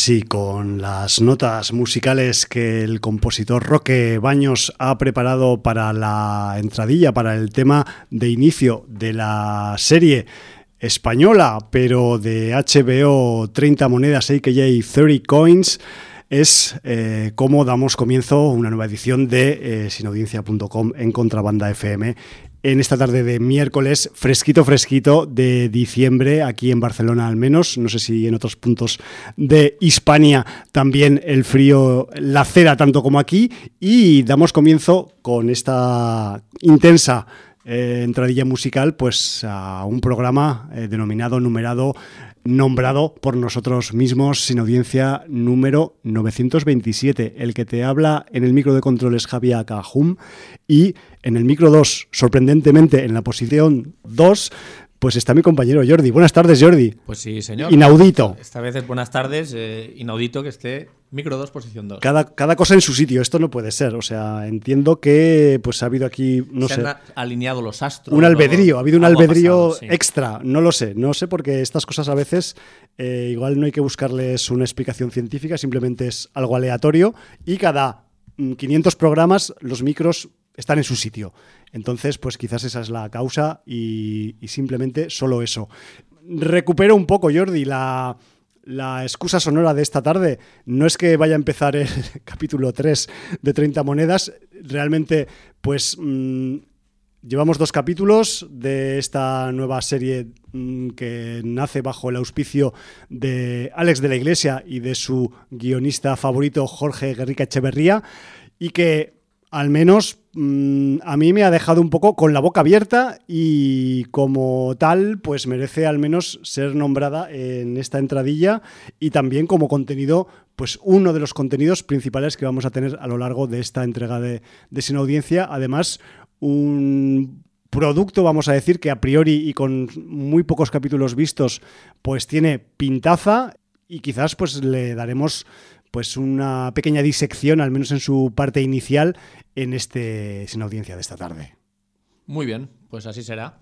Así, con las notas musicales que el compositor Roque Baños ha preparado para la entradilla, para el tema de inicio de la serie española, pero de HBO 30 monedas AKJ 30 Coins, es eh, cómo damos comienzo a una nueva edición de eh, sinaudiencia.com en Contrabanda FM en esta tarde de miércoles, fresquito, fresquito de diciembre, aquí en Barcelona al menos, no sé si en otros puntos de Hispania también el frío la cera tanto como aquí, y damos comienzo con esta intensa eh, entradilla musical, pues a un programa eh, denominado, numerado nombrado por nosotros mismos sin audiencia número 927. El que te habla en el micro de control es Javier Cajum y en el micro 2, sorprendentemente en la posición 2, pues está mi compañero Jordi. Buenas tardes, Jordi. Pues sí, señor. Inaudito. Esta vez es buenas tardes, eh, inaudito que esté Micro 2, posición 2. Cada, cada cosa en su sitio, esto no puede ser. O sea, entiendo que pues ha habido aquí, no Se sé. han alineado los astros. Un albedrío, ha habido un albedrío pasado, sí. extra, no lo sé, no sé porque estas cosas a veces eh, igual no hay que buscarles una explicación científica, simplemente es algo aleatorio y cada mm, 500 programas los micros están en su sitio. Entonces, pues quizás esa es la causa y, simplemente solo eso. Recupero un poco, Jordi, la, la excusa sonora de esta tarde. No es que vaya a empezar el capítulo 3 de 30 monedas, realmente, pues... mm, Llevamos dos capítulos de esta nueva serie mm, que nace bajo el auspicio de Alex de la Iglesia y de su guionista favorito Jorge Guerrica Echeverría y que al menos mm, a mí me ha dejado un poco con la boca abierta y como tal pues merece al menos ser nombrada en esta entradilla y también como contenido pues uno de los contenidos principales que vamos a tener a lo largo de esta entrega de, de Sin Audiencia. Además, un producto, vamos a decir, que a priori y con muy pocos capítulos vistos, pues tiene pintaza y quizás pues le daremos pues una pequeña disección, al menos en su parte inicial, en este Sin Audiencia de esta tarde. Muy bien, pues así será.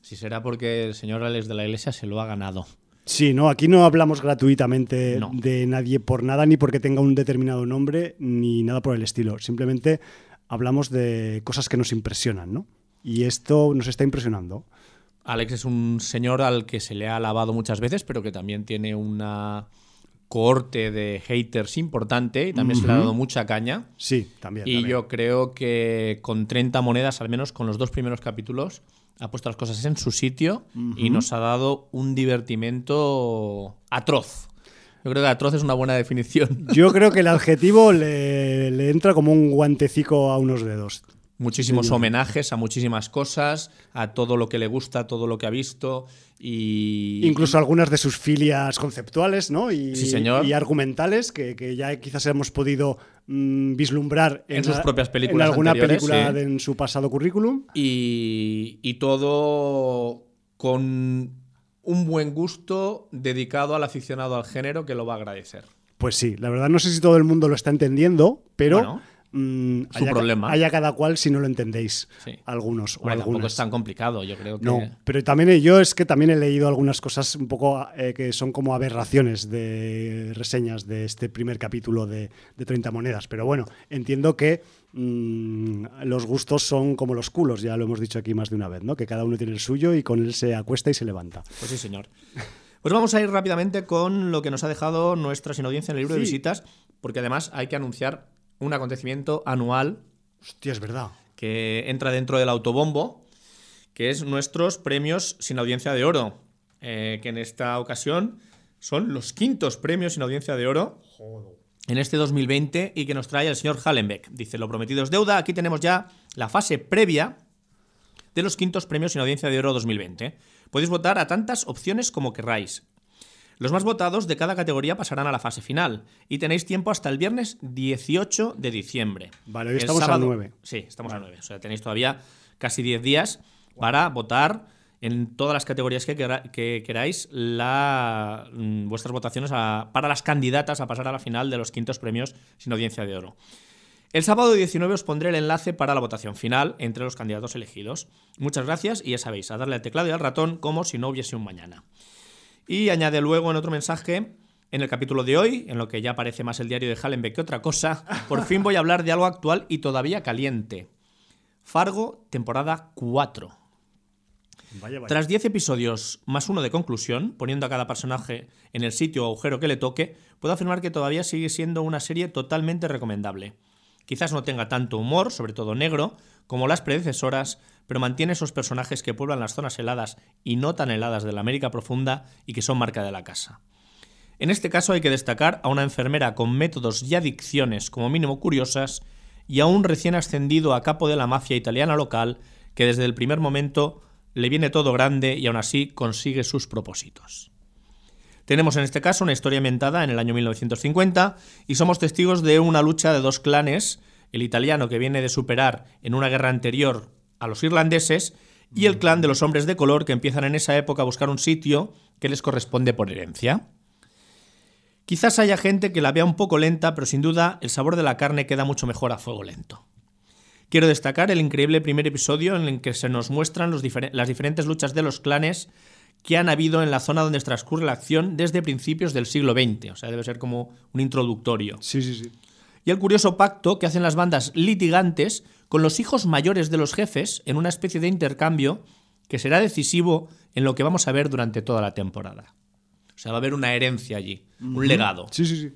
Así será porque el señor Alex de la Iglesia se lo ha ganado. Sí, no, aquí no hablamos gratuitamente No. de nadie por nada, ni porque tenga un determinado nombre, ni nada por el estilo. Simplemente hablamos de cosas que nos impresionan, ¿no? Y esto nos está impresionando. Alex es un señor al que se le ha alabado muchas veces, pero que también tiene una cohorte de haters importante y también se le ha dado mucha caña. Sí, también. Y también. yo creo que con 30 monedas, al menos con los dos primeros capítulos, ha puesto las cosas en su sitio y nos ha dado un divertimento atroz. Yo creo que atroz es una buena definición. Yo creo que el adjetivo le, le entra como un guantecico a unos dedos. Muchísimos Sí. homenajes a muchísimas cosas, a todo lo que le gusta, a todo lo que ha visto y... Incluso algunas de sus filias conceptuales ¿no? y, Sí, señor. y argumentales que, que ya quizás hemos podido mm, vislumbrar En sus la- propias películas En alguna película sí. de- en su pasado currículum. y, y todo con un buen gusto dedicado al aficionado al género que lo va a agradecer. Pues sí, la verdad no sé si todo el mundo lo está entendiendo, pero Bueno, mm, su haya, problema. haya cada cual si no lo entendéis. Sí. Algunos o Bueno, tampoco algunas. es tan complicado, yo creo que... No, pero también he- yo es que también he leído algunas cosas un poco eh, que son como aberraciones de reseñas de este primer capítulo de, de 30 monedas. Pero bueno, entiendo que mm, los gustos son como los culos, ya lo hemos dicho aquí más de una vez, ¿no? Que cada uno tiene el suyo y con él se acuesta y se levanta. Pues sí, señor. Pues vamos a ir rápidamente con lo que nos ha dejado nuestra sin audiencia en el libro de visitas, porque además hay que anunciar un acontecimiento anual Hostia, es verdad. que entra dentro del autobombo, que es nuestros premios sin audiencia de oro, eh, que en esta ocasión son los quintos premios sin audiencia de oro en este 2020 y que nos trae el señor Hallenbeck. Dice, lo prometido es deuda, aquí tenemos ya la fase previa de los quintos premios sin audiencia de oro 2020. Podéis votar a tantas opciones como querráis. Los más votados de cada categoría pasarán a la fase final y tenéis tiempo hasta el viernes 18 de diciembre. Vale, hoy El estamos al sábado- 9. Sí, estamos a 9. O sea, tenéis todavía casi 10 días para votar en todas las categorías que, queráis la, mm, vuestras votaciones a- para las candidatas a pasar a la final de los quintos premios sin audiencia de oro. El sábado 19 os pondré el enlace para la votación final entre los candidatos elegidos. Muchas gracias y ya sabéis, a darle al teclado y al ratón como si no hubiese un mañana. Y añade luego en otro mensaje En el capítulo de hoy, en lo que ya parece más el diario de Hallenbeck que otra cosa, por fin voy a hablar de algo actual y todavía caliente. Fargo, temporada 4. Vaya, vaya. Tras 10 episodios más uno de conclusión, poniendo a cada personaje en el sitio o agujero que le toque, puedo afirmar que todavía sigue siendo una serie totalmente recomendable. Quizás no tenga tanto humor, sobre todo negro, como las predecesoras, pero mantiene esos personajes que pueblan las zonas heladas y no tan heladas de la América profunda y que son marca de la casa. En este caso hay que destacar a una enfermera con métodos y adicciones como mínimo curiosas y a un recién ascendido a capo de la mafia italiana local que desde el primer momento le viene todo grande y aún así consigue sus propósitos. Tenemos en este caso una historia ambientada en el año 1950 y somos testigos de una lucha de dos clanes, el italiano que viene de superar en una guerra anterior a los irlandeses y el clan de los hombres de color que empiezan en esa época a buscar un sitio que les corresponde por herencia. Quizás haya gente que la vea un poco lenta, pero sin duda el sabor de la carne queda mucho mejor a fuego lento. Quiero destacar el increíble primer episodio en el que se nos muestran las diferentes luchas de los clanes que han habido en la zona donde transcurre la acción desde principios del siglo XX. O sea, debe ser como un introductorio. Sí, sí, sí. Y el curioso pacto que hacen las bandas litigantes con los hijos mayores de los jefes en una especie de intercambio que será decisivo en lo que vamos a ver durante toda la temporada. O sea, va a haber una herencia allí, un legado. Sí, sí, sí.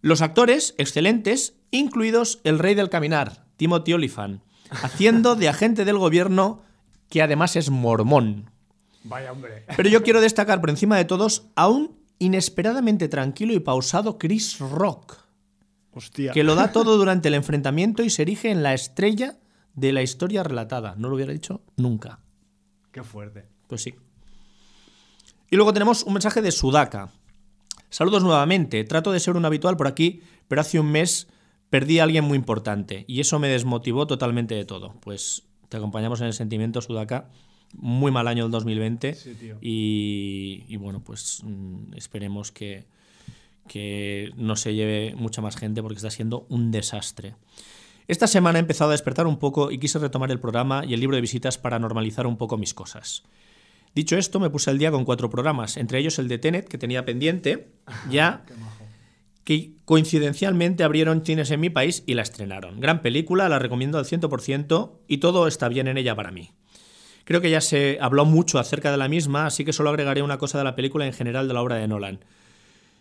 Los actores, excelentes, incluidos el rey del caminar, Timothy Olyphant, haciendo de agente del gobierno que además es mormón. Vaya, hombre. Pero yo quiero destacar por encima de todos a un inesperadamente tranquilo y pausado Chris Rock, Hostia. que lo da todo durante el enfrentamiento y se erige en la estrella de la historia relatada. No lo hubiera dicho nunca. Qué fuerte. Pues sí. Y luego tenemos un mensaje de Sudaka. Saludos nuevamente. Trato de ser un habitual por aquí, pero hace un mes perdí a alguien muy importante y eso me desmotivó totalmente de todo. Pues te acompañamos en el sentimiento, Sudaka. Muy mal año el 2020 Sí, tío. y, y bueno, pues mm, esperemos que, que no se lleve mucha más gente porque está siendo un desastre. Esta semana he empezado a despertar un poco y quise retomar el programa y el libro de visitas para normalizar un poco mis cosas. Dicho esto, me puse al día con cuatro programas, entre ellos el de Tenet, que tenía pendiente, ya que coincidencialmente abrieron cines en mi país y la estrenaron. Gran película, la recomiendo al 100% y todo está bien en ella para mí. Creo que ya se habló mucho acerca de la misma, así que solo agregaré una cosa de la película en general de la obra de Nolan.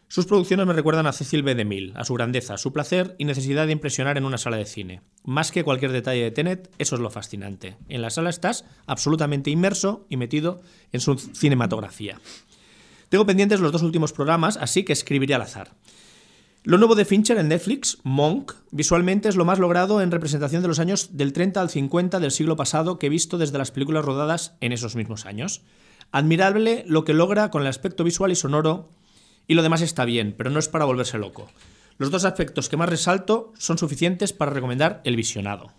Sus producciones me recuerdan a Cecil B. DeMille, a su grandeza, su placer y necesidad de impresionar en una sala de cine. Más que cualquier detalle de Tenet, eso es lo fascinante. En la sala estás absolutamente inmerso y metido en su cinematografía. Tengo pendientes los dos últimos programas, así que escribiré al azar. Lo nuevo de Fincher en Netflix, Monk, visualmente es lo más logrado en representación de los años del 30 al 50 del siglo pasado que he visto desde las películas rodadas en esos mismos años. Admirable lo que logra con el aspecto visual y sonoro y lo demás está bien, pero no es para volverse loco. Los dos aspectos que más resalto son suficientes para recomendar El Visionado.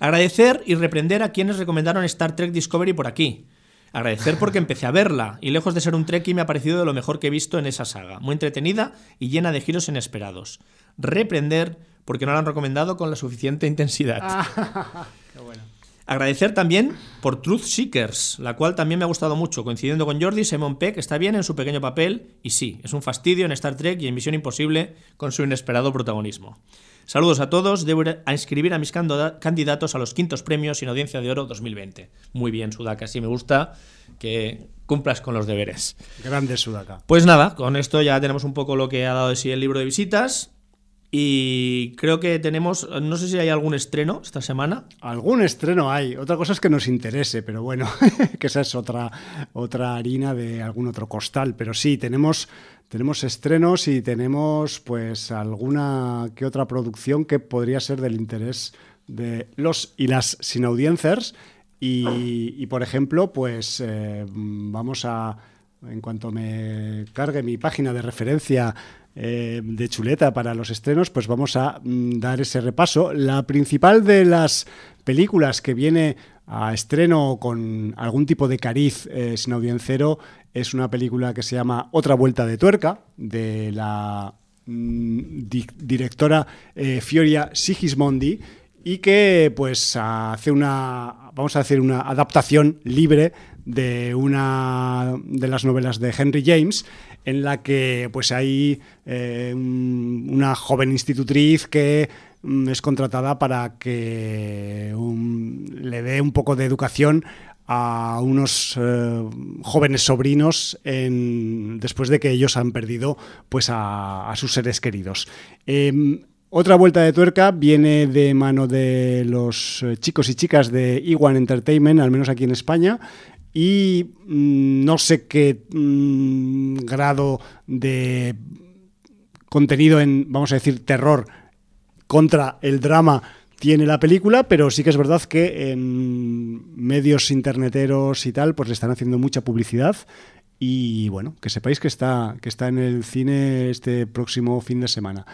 Agradecer y reprender a quienes recomendaron Star Trek Discovery por aquí. Agradecer porque empecé a verla y lejos de ser un Trekkie me ha parecido de lo mejor que he visto en esa saga, muy entretenida y llena de giros inesperados. Reprender porque no la han recomendado con la suficiente intensidad. Agradecer también por Truth Seekers, la cual también me ha gustado mucho, coincidiendo con Jordi, Simon Peck está bien en su pequeño papel y sí, es un fastidio en Star Trek y en Misión Imposible con su inesperado protagonismo. Saludos a todos, debo ir a inscribir a mis candidatos a los quintos premios sin audiencia de oro 2020. Muy bien, Sudaka, sí me gusta que cumplas con los deberes. Grande Sudaka. Pues nada, con esto ya tenemos un poco lo que ha dado de sí el libro de visitas y creo que tenemos, no sé si hay algún estreno esta semana. Algún estreno hay. Otra cosa es que nos interese, pero bueno, que esa es otra, otra harina de algún otro costal. Pero sí, tenemos, tenemos estrenos y tenemos pues alguna que otra producción que podría ser del interés de los y las sin audiencers. Y, y, por ejemplo, pues eh, vamos a, en cuanto me cargue mi página de referencia eh, de chuleta para los estrenos, pues vamos a mm, dar ese repaso. La principal de las películas que viene a estreno con algún tipo de cariz eh, sin audiencero es una película que se llama Otra Vuelta de Tuerca, de la mm, di directora eh, Fioria Sigismondi y que pues hace una vamos a hacer una adaptación libre de una de las novelas de Henry James, en la que pues hay eh, una joven institutriz que mm, es contratada para que le dé un poco de educación a unos eh, jóvenes sobrinos después de que ellos han perdido pues a, sus seres queridos. Em, otra vuelta de tuerca viene de mano de los eh, chicos y chicas de Iwan Entertainment, al menos aquí en España, y mm, no sé qué mm, grado de contenido en, vamos a decir, terror contra el drama tiene la película, pero sí que es verdad que en medios interneteros y tal, pues le están haciendo mucha publicidad. Y bueno, que sepáis que está, que está en el cine este próximo fin de semana.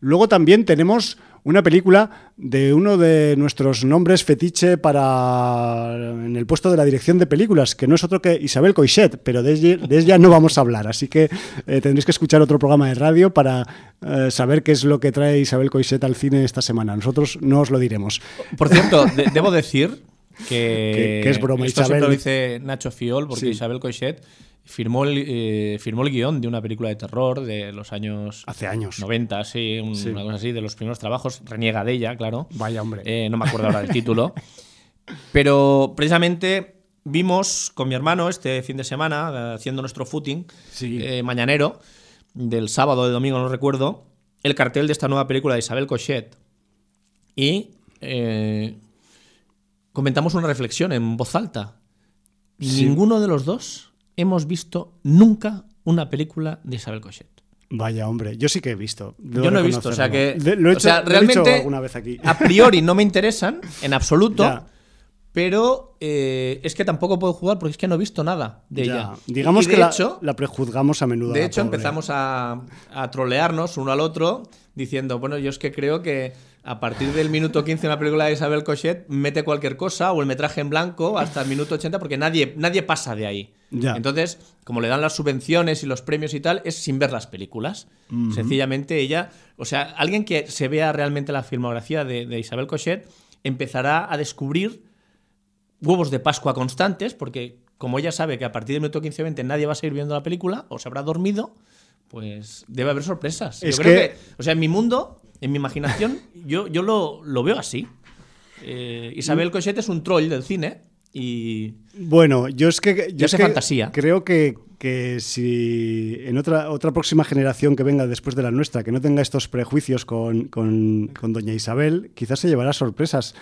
Luego también tenemos una película de uno de nuestros nombres fetiche para en el puesto de la dirección de películas, que no es otro que Isabel Coixet, pero de, ella no vamos a hablar, así que eh, tendréis que escuchar otro programa de radio para eh, saber qué es lo que trae Isabel Coixet al cine esta semana. Nosotros no os lo diremos. Por cierto, debo decir que, es broma, esto Isabel. lo dice Nacho Fiol, porque Isabel Coixet firmó el, eh, firmó el guion de una película de terror de los años... Hace años. 90, sí, una cosa así, de los primeros trabajos. Reniega de ella, claro. Vaya hombre. Eh, no me acuerdo ahora del título. Pero precisamente vimos con mi hermano este fin de semana, haciendo nuestro footing eh, mañanero, del sábado o de domingo, no recuerdo, el cartel de esta nueva película de Isabel Cochet. Y comentamos una reflexión en voz alta. Ninguno de los dos hemos visto nunca una película de Isabel Cochet. Vaya, hombre, yo sí que he visto. Yo no he visto, o sea que. lo he hecho, realmente, alguna vez aquí. A priori no me interesan, en absoluto. Pero eh, es que tampoco puedo jugar porque es que no he visto nada de ella. Digamos que la, prejuzgamos a menudo. De hecho, empezamos a, a trolearnos uno al otro diciendo, bueno, yo es que creo que a partir del minuto 15 en la película de Isabel Cochet mete cualquier cosa o el metraje en blanco hasta el minuto 80 porque nadie, nadie pasa de ahí. Entonces, como le dan las subvenciones y los premios y tal, es sin ver las películas. Sencillamente ella, o sea, alguien que se vea realmente la filmografía de, Isabel Cochet empezará a descubrir huevos de Pascua constantes porque como ella sabe que a partir del minuto 15-20 nadie va a seguir viendo la película o se habrá dormido, pues debe haber sorpresas. Es que... o sea, en mi mundo en mi imaginación, yo, yo lo, lo veo así. Eh, Isabel Cochet es un troll del cine y. Bueno, yo es que. Yo sé fantasía. Creo que, que, si en otra, otra próxima generación que venga después de la nuestra, que no tenga estos prejuicios con, con, con Doña Isabel, quizás se llevará sorpresas.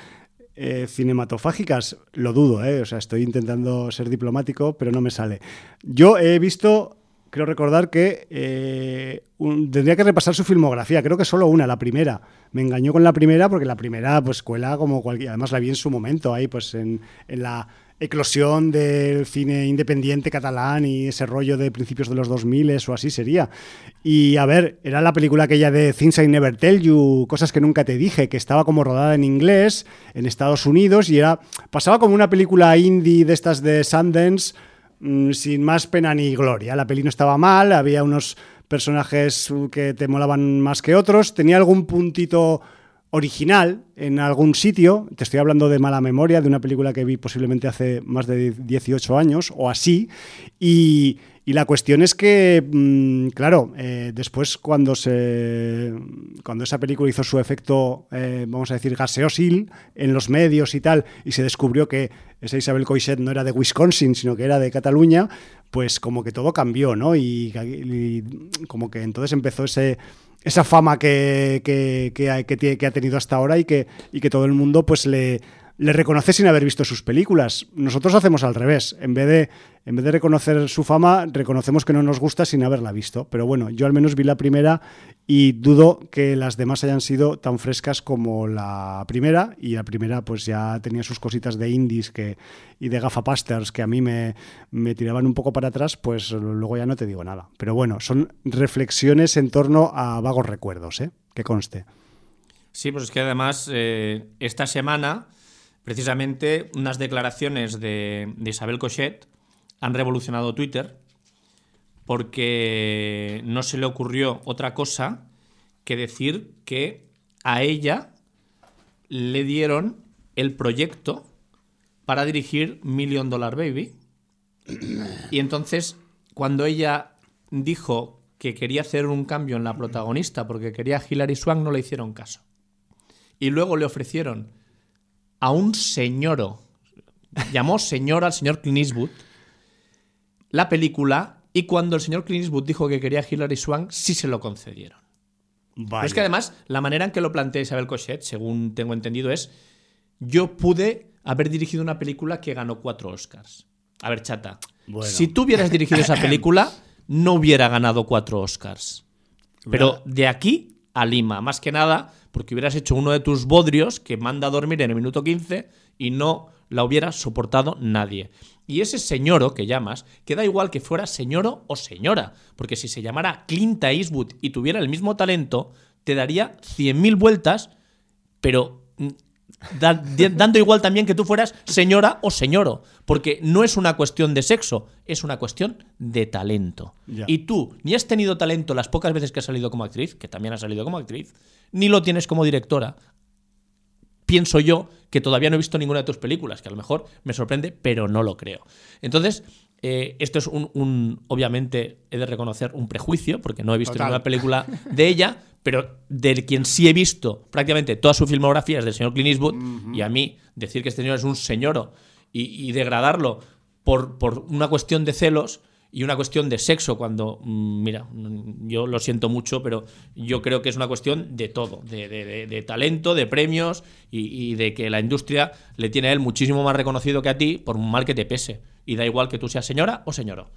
Eh, cinematofágicas, lo dudo, ¿eh? o sea, estoy intentando ser diplomático, pero no me sale. Yo he visto creo recordar que eh, tendría que repasar su filmografía, creo que solo una, la primera. Me engañó con la primera porque la primera pues cuela como cualquier, además la vi en su momento ahí pues en, la eclosión del cine independiente catalán y ese rollo de principios de los 2000 o así sería. Y a ver, era la película aquella de Things I Never Tell You, cosas que nunca te dije, que estaba como rodada en inglés en Estados Unidos y era pasaba como una película indie de estas de Sundance Mm, sin más pena ni gloria. La peli no estaba mal, había unos personajes que te molaban más que otros, tenía algún puntito original en algún sitio, te estoy hablando de mala memoria, de una película que vi posiblemente hace más de 18 años o así, y, y la cuestión es que, mm, claro, eh, después cuando se cuando esa película hizo su efecto, eh, vamos a decir, gaseosil en los medios y tal, y se descubrió que esa Isabel Coixet no era de Wisconsin, sino que era de Cataluña, pues como que todo cambió, ¿no? Y, como que entonces empezó ese esa fama que, que, que, que, ha tenido hasta ahora y que, y que todo el mundo pues le, le reconoce sin haber visto sus películas. Nosotros hacemos al revés. En vez, de, en vez de reconocer su fama, reconocemos que no nos gusta sin haberla visto. Pero bueno, yo al menos vi la primera y dudo que las demás hayan sido tan frescas como la primera. Y la primera pues ya tenía sus cositas de indies que, y de gafapasters que a mí me, me tiraban un poco para atrás, pues luego ya no te digo nada. Pero bueno, son reflexiones en torno a vagos recuerdos, ¿eh? Que conste. Sí, pues es que además eh, esta semana Precisamente unas declaraciones de, Isabel Cochet han revolucionado Twitter porque no se le ocurrió otra cosa que decir que a ella le dieron el proyecto para dirigir Million Dollar Baby Y entonces, cuando ella dijo que quería hacer un cambio en la protagonista porque quería a Hilary Swank, no le hicieron caso. Y luego le ofrecieron a un señoro, llamó señor al señor Clint Eastwood, la película, y cuando el señor Clint Eastwood dijo que quería a Hilary Swank, sí se lo concedieron. Pero es que además, la manera en que lo plantea Isabel Cochet, según tengo entendido, es yo pude haber dirigido una película que ganó cuatro Oscars. A ver, chata. Bueno. Si tú hubieras dirigido esa película, no hubiera ganado cuatro Oscars. Pero de aquí a Lima, más que nada, porque hubieras hecho uno de tus bodrios que manda a dormir en el minuto 15 y no la hubiera soportado nadie. Y ese señoro que llamas, queda igual que fuera señoro o señora, porque si se llamara Clint Eastwood y tuviera el mismo talento, te daría 100.000 vueltas, pero mm, da- dando igual también que tú fueras señora o señoro, porque no es una cuestión de sexo, es una cuestión de talento. Ya. Y tú ni has tenido talento las pocas veces que has salido como actriz, que también has salido como actriz, ni lo tienes como directora. Pienso yo que todavía no he visto ninguna de tus películas, que a lo mejor me sorprende, pero no lo creo. Entonces, eh, esto es un, un- obviamente, he de reconocer un prejuicio, porque no he visto Total. ninguna película de ella, pero de quien sí he visto prácticamente toda su filmografía es del señor Clint Eastwood, y a mí decir que este señor es un señoro y, y degradarlo por, por una cuestión de celos y una cuestión de sexo, cuando, mm, mira, mm, yo lo siento mucho, pero yo creo que es una cuestión de todo, de, de- de- de talento, de premios y, y de que la industria le tiene a él muchísimo más reconocido que a ti por un mal que te pese. Y da igual que tú seas señora o señoro.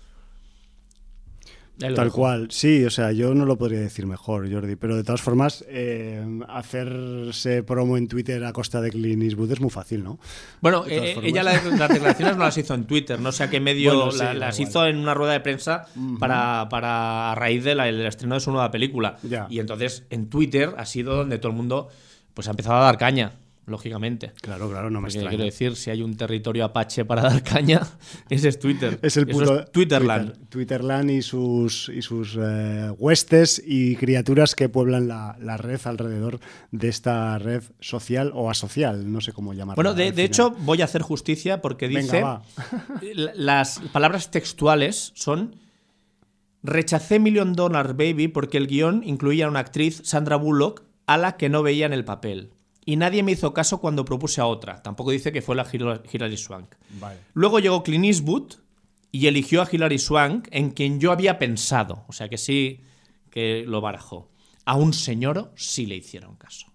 Tal cual, sí, o sea, yo no lo podría decir mejor, Jordi, pero de todas formas, eh, hacerse promo en Twitter a costa de Clint Eastwood es muy fácil, ¿no? Bueno, De eh, ella la- las declaraciones no las hizo en Twitter, no sé a qué medio Bueno, sí, la- da las igual. hizo en una rueda de prensa para, para a raíz del el estreno de su nueva película. Ya. Y entonces en Twitter ha sido donde todo el mundo pues ha empezado a dar caña, lógicamente. Claro, claro, no me Porque extraña. quiero decir, si hay un territorio apache para dar caña, ese es Twitter. Es el puto Twitterland. Twitter- Twitterland y sus, y sus eh, huestes y criaturas que pueblan la, la red alrededor de esta red social o asocial, no sé cómo llamarla. Bueno, de, de hecho, voy a hacer justicia porque dice. las palabras textuales son. Rechacé Million Dollar Baby porque el guion incluía a una actriz, Sandra Bullock, a la que no veía en el papel. Y nadie me hizo caso cuando propuse a otra. Tampoco dice que fue la Hil- Hilary Swank. Vale. Luego llegó Clint Eastwood y eligió a Hilary Swank, en quien yo había pensado. O sea que sí que lo barajó. A un señoro sí le hicieron caso.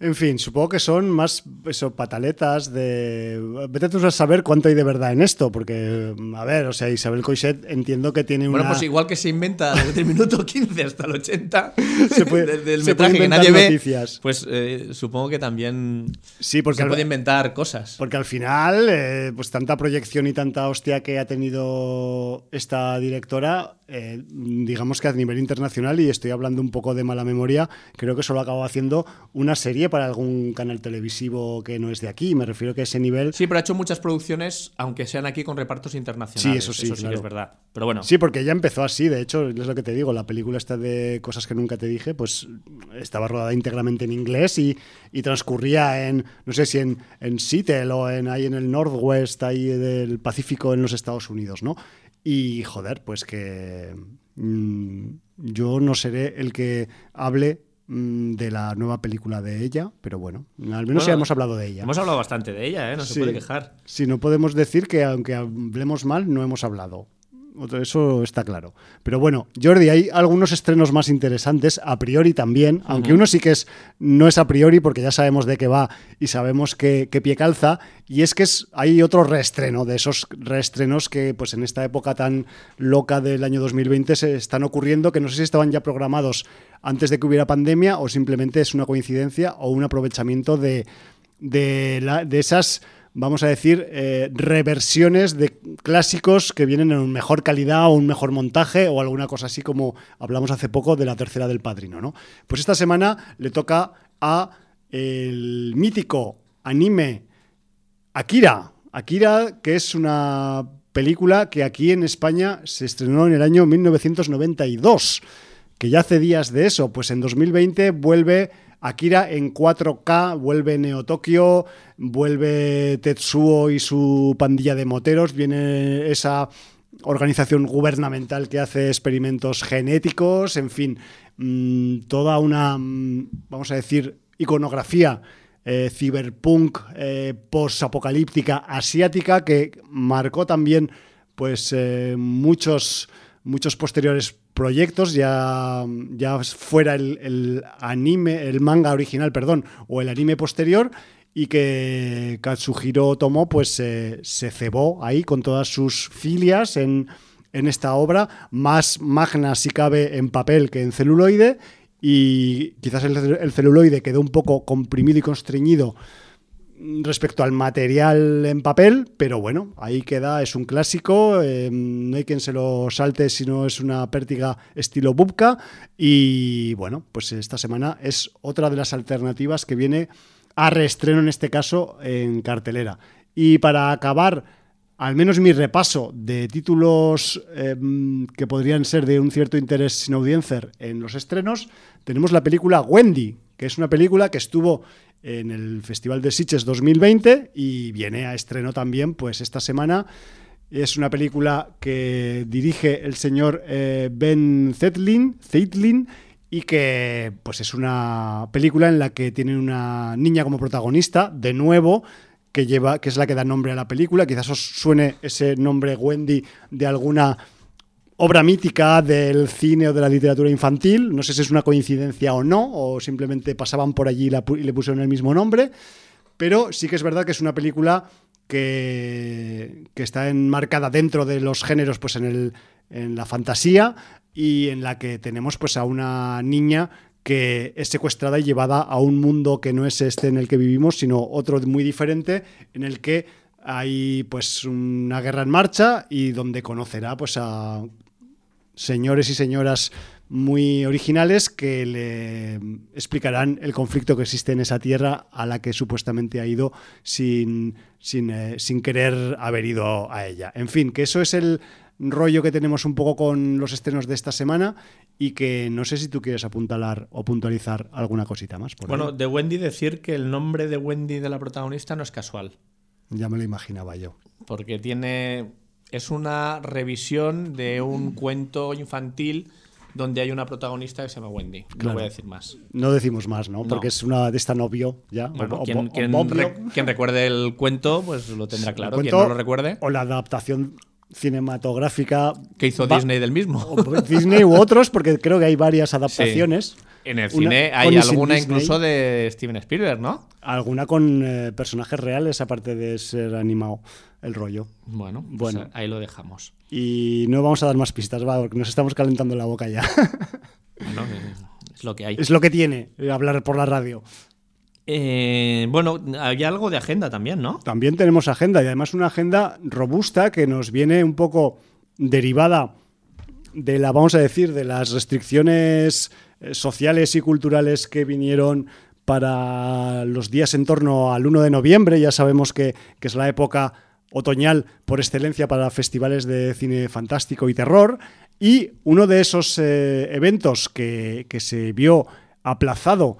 En fin, supongo que son más eso, pataletas de... Vete tú a saber cuánto hay de verdad en esto, porque, a ver, o sea, Isabel Coixet entiendo que tiene una... Bueno, pues igual que se inventa desde el minuto 15 hasta el 80 Se puede- se puede metraje que nadie ve, noticias. pues eh, supongo que también Sí, porque se al- puede inventar cosas. Porque al final, eh, pues tanta proyección y tanta hostia que ha tenido esta directora, eh, digamos que a nivel internacional, y estoy hablando un poco de mala memoria, creo que solo acabó haciendo una serie para algún canal televisivo que no es de aquí. Me refiero que ese nivel. Sí, pero ha hecho muchas producciones, aunque sean aquí con repartos internacionales. Sí, eso sí, claro. es verdad. Pero bueno, Sí, porque ella empezó así, de hecho, es lo que te digo, la película esta de Cosas que nunca te dije, pues estaba rodada íntegramente en inglés y, y transcurría en, no sé si en, en Seattle o en ahí en el Northwest, ahí del Pacífico en los Estados Unidos, ¿no? Y joder, pues que mm, yo no seré el que hable de la nueva película de ella, pero bueno, al menos ya Bueno, hemos hablado de ella. hemos hablado bastante de ella, ¿eh? no se Sí. puede quejar. Sí, no podemos decir que aunque hablemos mal, no hemos hablado. Eso está claro. Pero bueno, Jordi, hay algunos estrenos más interesantes, a priori también, aunque uno sí que es, no es a priori porque ya sabemos de qué va y sabemos qué, qué pie calza, y es que es, hay otro reestreno, de esos reestrenos que pues en esta época tan loca del año 2020 se están ocurriendo, que no sé si estaban ya programados antes de que hubiera pandemia o simplemente es una coincidencia o un aprovechamiento de, de, la- de esas, vamos a decir, eh, reversiones de clásicos que vienen en mejor calidad o un mejor montaje o alguna cosa así como hablamos hace poco de la tercera del padrino, ¿no? Pues esta semana le toca a el mítico anime Akira. Akira, que es una película que aquí en España se estrenó en el año 1992 que ya hace días de eso, pues en 2020 vuelve Akira en 4K, vuelve Neo Tokio, vuelve Tetsuo y su pandilla de moteros, viene esa organización gubernamental que hace experimentos genéticos, en fin, mm, toda una, mm, vamos a decir, iconografía eh, ciberpunk eh, post-apocalíptica asiática que marcó también pues eh, muchos, muchos posteriores proyectos, ya, ya fuera el, anime, el manga original, perdón, o el anime posterior, y que Katsuhiro Tomo pues se cebó ahí con todas sus filias en, en esta obra, más magna si cabe en papel que en celuloide, y quizás el, el celuloide quedó un poco comprimido y constreñido respecto al material en papel, pero bueno, ahí queda, es un clásico, eh, no hay quien se lo salte si no es una pértiga estilo Bubka y bueno, pues esta semana es otra de las alternativas que viene a reestreno en este caso en cartelera. Y para acabar, al menos mi repaso de títulos eh, que podrían ser de un cierto interés sin audiencia en los estrenos, tenemos la película Wendy, que es una película que estuvo en el Festival de Sitges 2020 y viene a estreno también pues esta semana. Es una película que dirige el señor eh, Ben Zeitlin, y que pues es una película en la que tiene una niña como protagonista, de nuevo, que lleva que es la que da nombre a la película. Quizás os suene ese nombre Wendy de alguna obra mítica del cine o de la literatura infantil. No sé si es una coincidencia o no, o simplemente pasaban por allí y, le pusieron el mismo nombre. Pero sí que es verdad que es una película que, que está enmarcada dentro de los géneros, pues en, el, en la fantasía y en la que tenemos pues a una niña que es secuestrada y llevada a un mundo que no es este en el que vivimos, sino otro muy diferente, en el que hay pues una guerra en marcha y donde conocerá pues a señores y señoras muy originales que le explicarán el conflicto que existe en esa tierra a la que supuestamente ha ido sin, sin, eh, sin querer haber ido a ella. En fin, que eso es el rollo que tenemos un poco con los estrenos de esta semana y que no sé si tú quieres apuntalar o puntualizar alguna cosita más. Por bueno, ahí. de Wendy decir que el nombre de Wendy de la protagonista no es casual. Ya me lo imaginaba yo. Porque tiene es una revisión de un cuento infantil donde hay una protagonista que se llama Wendy. No voy a decir más. No decimos más, ¿no? No. Porque es una de esta novio ya. Bueno, o- quien, o quien Bobbio, re- quien recuerde el cuento, pues lo tendrá claro. Quien no lo recuerde, O la adaptación cinematográfica. que hizo va- Disney del mismo. o Disney u otros, porque creo que hay varias adaptaciones. En el cine hay alguna Disney. incluso de Steven Spielberg, ¿no? Alguna con eh, personajes reales, aparte de ser animado el rollo. Bueno, pues Bueno. ahí lo dejamos. Y no vamos a dar más pistas, va, porque nos estamos calentando la boca ya. Bueno, es lo que hay. es lo que tiene eh, hablar por la radio. Eh, bueno, hay algo de agenda también, ¿no? También tenemos agenda y además una agenda robusta que nos viene un poco derivada de la, vamos a decir, de las restricciones eh, sociales y culturales que vinieron para los días en torno al 1 de noviembre. Ya sabemos que, es la época otoñal por excelencia para festivales de cine fantástico y terror. Y uno de esos eh, eventos que se vio aplazado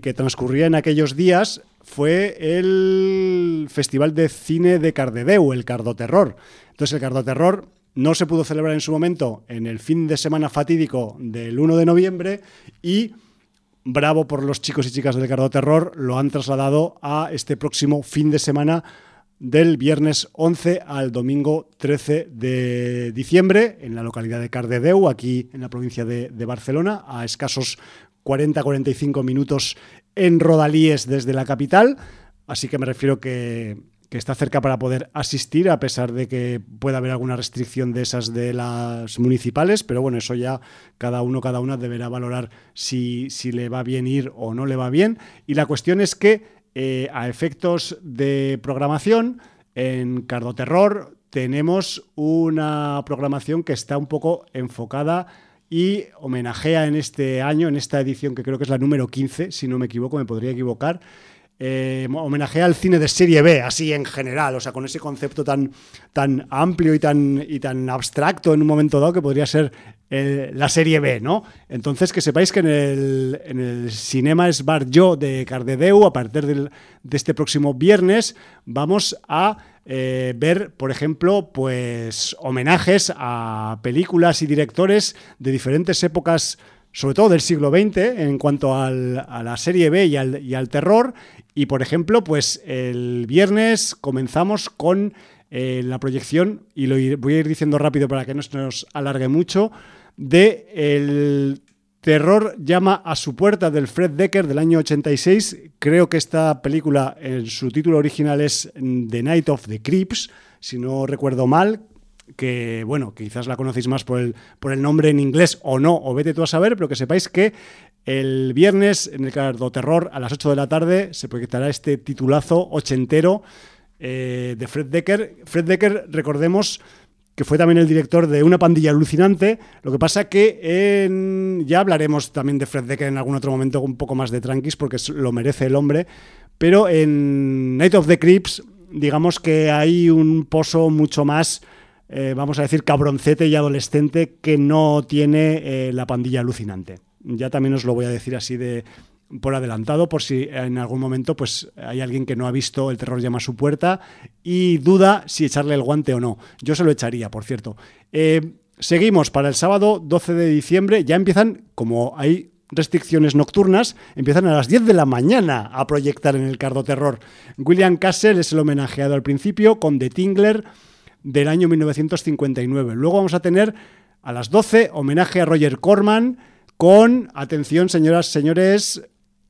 que transcurría en aquellos días fue el Festival de Cine de Cardedeu, el Cardoterror. Entonces el Cardoterror no se pudo celebrar en su momento en el fin de semana fatídico del 1 de noviembre y bravo por los chicos y chicas del Cardoterror, lo han trasladado a este próximo fin de semana del viernes 11 al domingo 13 de diciembre en la localidad de Cardedeu, aquí en la provincia de Barcelona, a escasos 40-45 minutos en Rodalíes desde la capital. Así que me refiero que, está cerca para poder asistir, a pesar de que pueda haber alguna restricción de esas de las municipales, pero bueno, eso ya cada uno, cada una deberá valorar si, si le va bien ir o no le va bien. Y la cuestión es que eh, a efectos de programación, en Cardoterror tenemos una programación que está un poco enfocada y homenajea en este año, en esta edición que creo que es la número 15, si no me equivoco, me podría equivocar, eh, homenajea al cine de serie B, así en general, o sea, con ese concepto tan, tan amplio y tan, y tan abstracto en un momento dado que podría ser eh, la serie B, ¿no? Entonces, que sepáis que en el, en el Cinema Sbar Yo de Cardedeu, a partir del, de este próximo viernes, vamos a eh, ver, por ejemplo, pues homenajes a películas y directores de diferentes épocas sobre todo del siglo XX, en cuanto al, a la serie B y al, terror. Y, por ejemplo, pues el viernes comenzamos con eh, la proyección, y lo voy a ir diciendo rápido para que no se nos alargue mucho, de el terror llama a su puerta del Fred Decker del año 86. Creo que esta película, en su título original es The Night of the Creeps, si no recuerdo mal, que, bueno, quizás la conocéis más por el, por el nombre en inglés o no, o vete tú a saber, pero que sepáis que el viernes en el Cardo Terror a las 8 de la tarde se proyectará este titulazo ochentero eh, de Fred Decker. Fred Decker, recordemos fue también el director de Una pandilla alucinante. Lo que pasa que en... ya hablaremos también de Fred Decker en algún otro momento un poco más de tranquis porque lo merece el hombre. Pero en Night of the Creeps, digamos que hay un pozo mucho más eh, vamos a decir, cabroncete y adolescente que no tiene eh, la pandilla alucinante. Ya también os lo voy a decir así de por adelantado, por si en algún momento pues hay alguien que no ha visto El terror llama a su puerta y duda si echarle el guante o no. Yo se lo echaría, por cierto. Eh, seguimos para el sábado 12 de diciembre. Ya empiezan, como hay restricciones nocturnas, empiezan a las 10 de la mañana a proyectar en el Cardo Terror. William Castle es el homenajeado al principio con The Tingler del año 1959. Luego vamos a tener a las 12 homenaje a Roger Corman con, atención señoras, señores,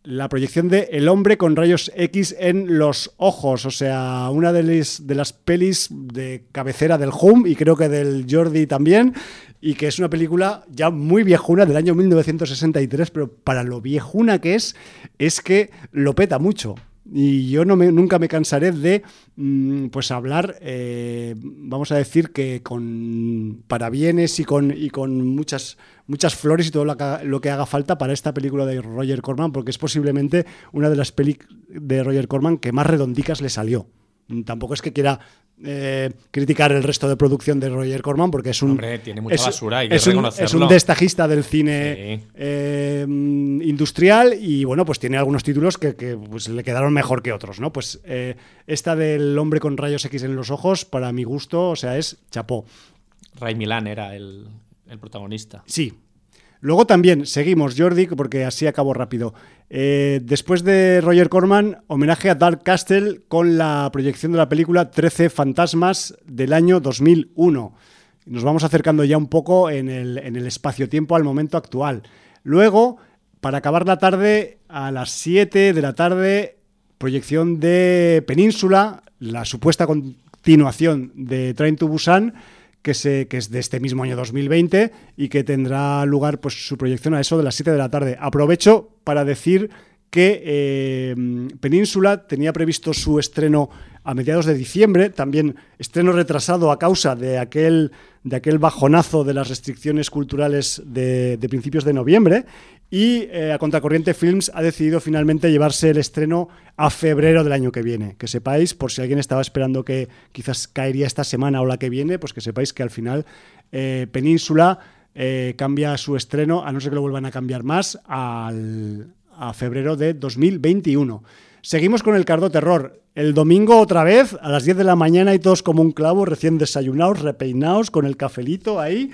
la proyección de El hombre con rayos X en los ojos, o sea, una de, de las pelis de cabecera del Hum y creo que del Jordi también, y que es una película ya muy viejuna del año 1963, pero para lo viejuna que es, es que lo peta mucho. Y yo no me, nunca me cansaré de mm, pues hablar, eh, vamos a decir que con parabienes y con, y con muchas, muchas flores y todo lo que, haga falta para esta película de Roger Corman, porque es posiblemente una de las películas de Roger Corman que más redondicas le salió. Tampoco es que quiera eh, criticar el resto de producción de Roger Corman porque es un Hombre, tiene mucha es, basura hay que es, un, es un destajista del cine Sí. eh, industrial y bueno pues tiene algunos títulos que, que, pues, le quedaron mejor que otros no pues eh, esta del hombre con rayos X en los ojos para mi gusto o sea es chapó Ray Milán era el, el protagonista. sí Luego también seguimos, Jordi, porque así acabo rápido. Eh, después de Roger Corman, homenaje a Dark Castle con la proyección de la película 13 Fantasmas del año 2001. Nos vamos acercando ya un poco en el, en el espacio-tiempo al momento actual. Luego, para acabar la tarde, a las 7 de la tarde, proyección de Península, la supuesta continuación de Train to Busan, que, se, que es de este mismo año 2020 y que tendrá lugar pues, su proyección a eso de las 7 de la tarde. Aprovecho para decir que eh, Península tenía previsto su estreno a mediados de diciembre, también estreno retrasado a causa de aquel, de aquel bajonazo de las restricciones culturales de, principios de noviembre, y eh, a Contracorriente Films ha decidido finalmente llevarse el estreno a febrero del año que viene. Que sepáis, por si alguien estaba esperando que quizás caería esta semana o la que viene, pues que sepáis que al final eh, Península cambia su estreno, a no ser que lo vuelvan a cambiar más, al, a febrero de 2021. Seguimos con el Cardo Terror. El domingo otra vez, a las 10 de la mañana y todos como un clavo, recién desayunados, repeinados, con el cafelito ahí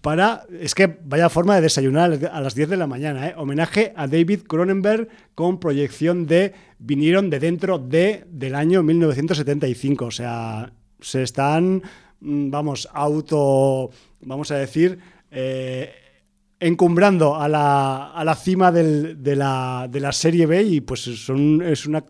para. Es que vaya forma de desayunar a las 10 de la mañana, ¿eh? Homenaje a David Cronenberg con proyección de Vinieron de dentro de del año 1975. O sea, se están, vamos, auto. Vamos a decir. Eh, encumbrando a la, a la cima de, la, de, la, serie B y pues son, es una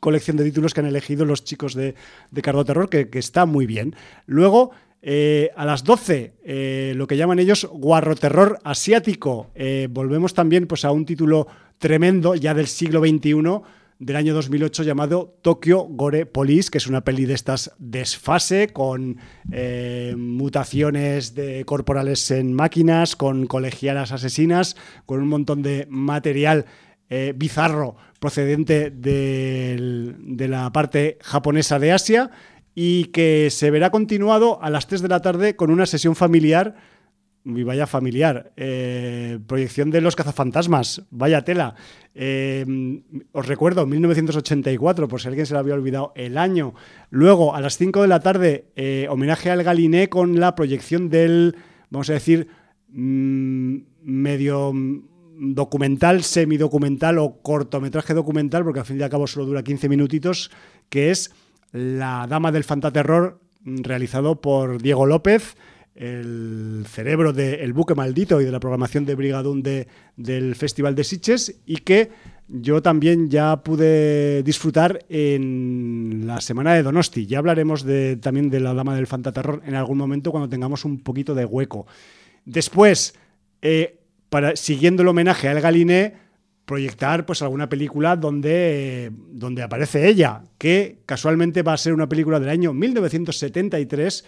colección de títulos que han elegido los chicos de, de Cardo Terror que, que está muy bien. Luego, eh, a las 12, eh, lo que llaman ellos guarro terror asiático. Eh, volvemos también pues, a un título tremendo ya del siglo XXI, del año 2008, llamado Tokyo Gore Police, que es una peli de estas desfase, con eh, mutaciones de corporales en máquinas, con colegialas asesinas, con un montón de material eh, bizarro procedente del- de la parte japonesa de Asia y que se verá continuado a las 3 de la tarde con una sesión familiar y vaya familiar. Eh, proyección de los cazafantasmas. Vaya tela. Eh, os recuerdo, 1984, por si alguien se le había olvidado el año. Luego, a las 5 de la tarde, eh, homenaje al Galiné con la proyección del, vamos a decir, mm, medio documental, semidocumental o cortometraje documental, porque al fin y al cabo solo dura 15 minutitos, que es La Dama del Fantaterror, mm, realizado por Diego López el cerebro del buque maldito y de la programación de Brigadún de, del Festival de Sitges y que yo también ya pude disfrutar en la semana de Donosti. Ya hablaremos de, también de la Dama del Fantaterror en algún momento cuando tengamos un poquito de hueco. Después, eh, para, siguiendo el homenaje al Galiné, proyectar pues alguna película donde, donde aparece ella, que casualmente va a ser una película del año 1973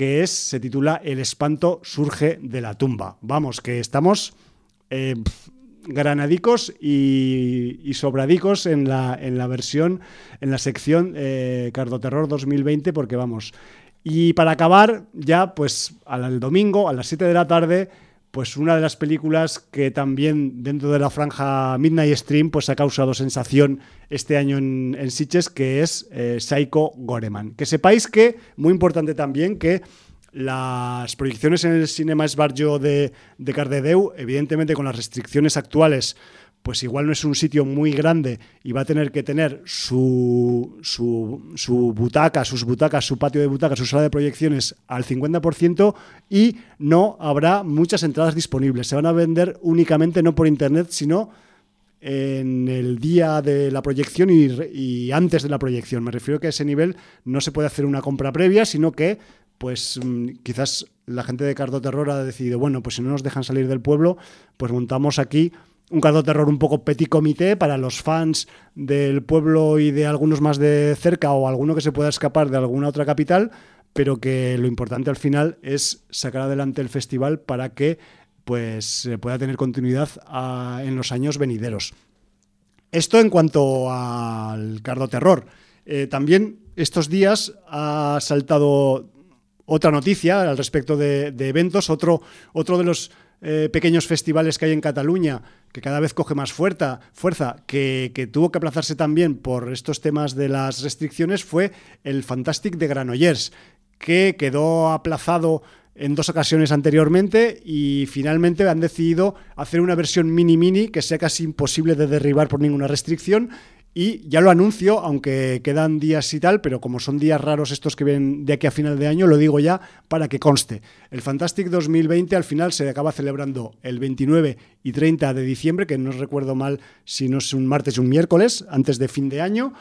que es, se titula El espanto surge de la tumba. Vamos, que estamos eh, granadicos y, sobradicos en la, en la versión, en la sección eh, Cardoterror 2020, porque vamos. Y para acabar, ya pues al domingo, a las 7 de la tarde, pues una de las películas que también dentro de la franja Midnight Stream pues ha causado sensación este año en, en Sitges, que es eh, Psycho Goreman. Que sepáis que, muy importante también, que las proyecciones en el Cinema Esbarjo de, de Cardedeu, evidentemente con las restricciones actuales, pues igual no es un sitio muy grande y va a tener que tener su, su, su, butaca, sus butacas, su patio de butacas, su sala de proyecciones al 50% y no habrá muchas entradas disponibles. Se van a vender únicamente no por internet, sino en el día de la proyección y, antes de la proyección. Me refiero que a ese nivel no se puede hacer una compra previa, sino que pues quizás la gente de Cardo Terror ha decidido, bueno, pues si no nos dejan salir del pueblo, pues montamos aquí un Cardo Terror un poco petit comité para los fans del pueblo y de algunos más de cerca o alguno que se pueda escapar de alguna otra capital, pero que lo importante al final es sacar adelante el festival para que pues pueda tener continuidad a, en los años venideros. Esto en cuanto al Cardo Terror. Eh, también estos días ha saltado otra noticia al respecto de, de eventos, otro, otro de los eh, pequeños festivales que hay en Cataluña, que cada vez coge más fuerza, fuerza que, que, tuvo que aplazarse también por estos temas de las restricciones, fue el Fantastic de Granollers, que quedó aplazado en dos ocasiones anteriormente y finalmente han decidido hacer una versión mini mini que sea casi imposible de derribar por ninguna restricción y ya lo anuncio, aunque quedan días y tal, pero como son días raros estos que vienen de aquí a final de año, lo digo ya para que conste. El Fantastic 2020 al final se acaba celebrando el 29 y 30 de diciembre, que no recuerdo mal si no es un martes o un miércoles, antes de fin de año.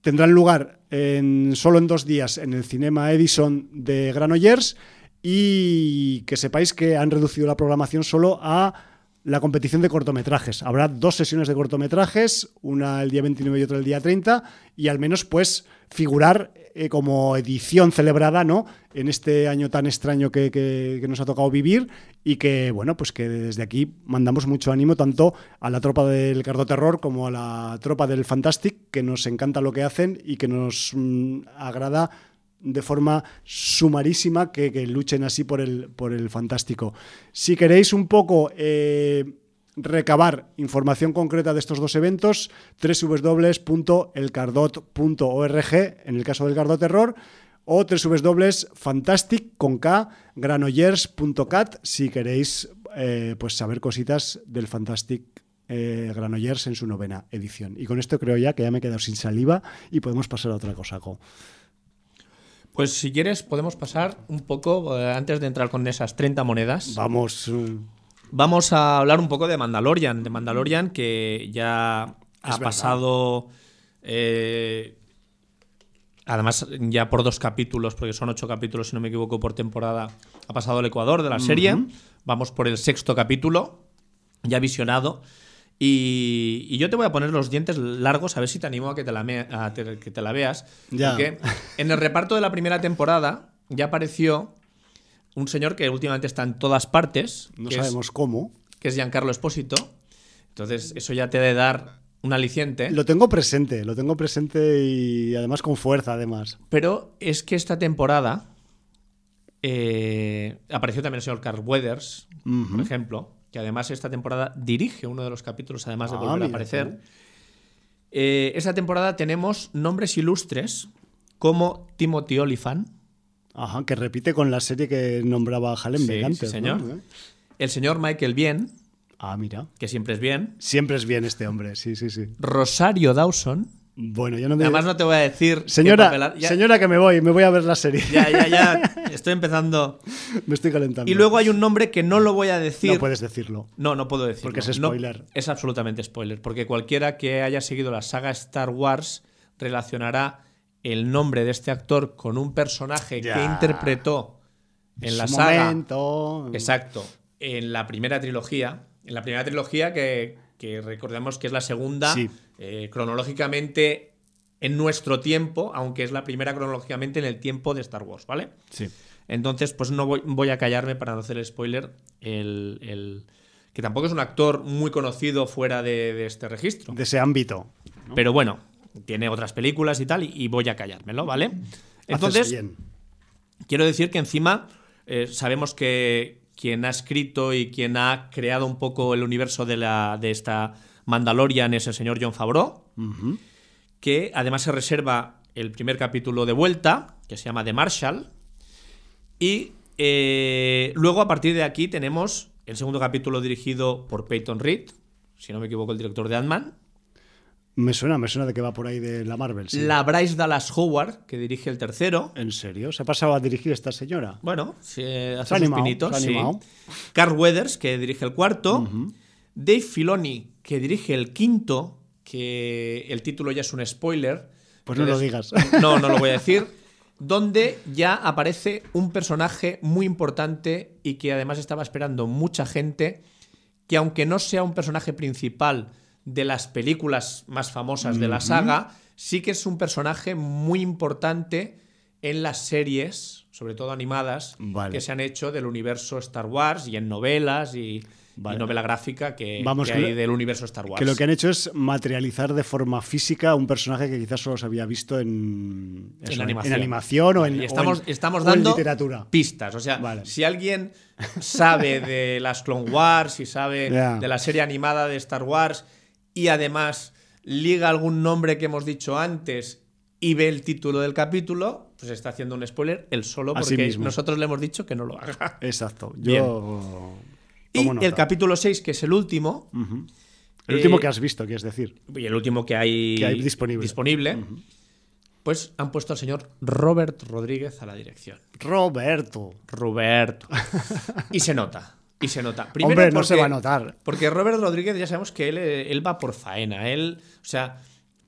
Tendrán lugar en, solo en dos días en el Cinema Edison de Granollers y que sepáis que han reducido la programación solo a la competición de cortometrajes. Habrá dos sesiones de cortometrajes, una el día 29 y otra el día 30, y al menos pues figurar eh, como edición celebrada ¿no? en este año tan extraño que, que, nos ha tocado vivir y que, bueno, pues que desde aquí mandamos mucho ánimo tanto a la tropa del Cardo Terror como a la tropa del Fantastic, que nos encanta lo que hacen y que nos mmm, agrada de forma sumarísima que, que, luchen así por el, por el fantástico. Si queréis un poco eh, recabar información concreta de estos dos eventos, www.elcardot.org en el caso del Cardot Terror o www.fantastic con K, granollers.cat si queréis eh, pues saber cositas del Fantastic eh, Granollers en su novena edición. Y con esto creo ya que ya me he quedado sin saliva y podemos pasar a otra cosa. Co. Pues si quieres podemos pasar un poco, eh, antes de entrar con esas 30 monedas. Vamos. Uh... Vamos a hablar un poco de Mandalorian. De Mandalorian que ya es ha verdad. pasado... Eh, además ya por dos capítulos, porque son ocho capítulos si no me equivoco por temporada, ha pasado el Ecuador de la serie. Uh -huh. Vamos por el sexto capítulo, ya visionado. Y, y, yo te voy a poner los dientes largos a ver si te animo a que te la, me, a te, que te la veas. Ya. Porque en el reparto de la primera temporada ya apareció un señor que últimamente está en todas partes. No sabemos es, cómo. Que es Giancarlo Espósito. Entonces, eso ya te debe dar un aliciente. Lo tengo presente, lo tengo presente y además con fuerza, además. Pero es que esta temporada eh, apareció también el señor Carl Weathers, por ejemplo, que además esta temporada dirige uno de los capítulos, además de Ah, volver a aparecer. Eh, esta temporada tenemos nombres ilustres como Timothy Olyphant, Ajá, que repite con la serie que nombraba Hallenbeck Sí, antes. sí, ¿no? señor. el señor Michael Bien, Ah, mira. que siempre es bien, Siempre es bien este hombre, sí, sí, sí. Rosario Dawson. Bueno, yo no me. Además, no te voy a decir. señora, ya- señora, que me voy, me voy a ver la serie. Ya, ya, ya. Estoy empezando. me estoy calentando. Y luego hay un nombre que no lo voy a decir. No puedes decirlo. No, no puedo decirlo. Porque es No, spoiler. es absolutamente spoiler. Porque cualquiera que haya seguido la saga Star Wars relacionará el nombre de este actor con un personaje que interpretó en la saga. momento. Exacto. En la primera trilogía. En la primera trilogía, que, que recordemos que es la segunda Sí. Eh, cronológicamente en nuestro tiempo, aunque es la primera cronológicamente en el tiempo de Star Wars, ¿vale? Sí. Entonces, pues no voy, voy a callarme para no hacer spoiler. El, el- que tampoco es un actor muy conocido fuera de, de este registro. De ese ámbito. Pero bueno, tiene otras películas y tal, y, y voy a callármelo, ¿vale? Entonces, bien. quiero decir que encima eh, sabemos que quien ha escrito y quien ha creado un poco el universo de, la, de esta Mandalorian es el señor John Favreau, que además se reserva el primer capítulo de vuelta, que se llama The Marshall. Y eh, luego a partir de aquí tenemos el segundo capítulo dirigido por Peyton Reed, si no me equivoco, el director de Ant-Man. Me suena, me suena de que va por ahí de la Marvel. sí. La Bryce Dallas Howard, que dirige el tercero. ¿En serio? ¿Se ha pasado a dirigir esta señora? Bueno, hace Se ha sus animado, pinitos, se ha sí. Carl Weathers, que dirige el cuarto. Dave Filoni, que dirige el quinto, que el título ya es un spoiler. Pues no lo digas. No, no lo voy a decir. Donde ya aparece un personaje muy importante y que además estaba esperando mucha gente, que aunque no sea un personaje principal de las películas más famosas de la saga, sí que es un personaje muy importante en las series, sobre todo animadas, Vale. que se han hecho del universo Star Wars y en novelas y, Vale. y novela gráfica que, Vamos, que hay del universo Star Wars. Que lo que han hecho es materializar de forma física un personaje que quizás solo se había visto en, eso, en animación, animación o en, o estamos, en- estamos o en dando literatura. pistas. O sea, Vale. si alguien sabe de las Clone Wars y sabe de la serie animada de Star Wars y además liga algún nombre que hemos dicho antes y ve el título del capítulo, pues está haciendo un spoiler él solo porque nosotros le hemos dicho que no lo haga. Exacto. Bien. Y el capítulo 6, que es el último. El último Eh, que has visto, quieres decir. y el último que hay, Que hay disponible. disponible, pues han puesto al señor Robert Rodríguez a la dirección. Roberto. Roberto. Y se nota. Y se nota. Primero Hombre, no porque- se va a notar. Porque Robert Rodríguez ya sabemos que él, eh, él va por faena. Él, o sea,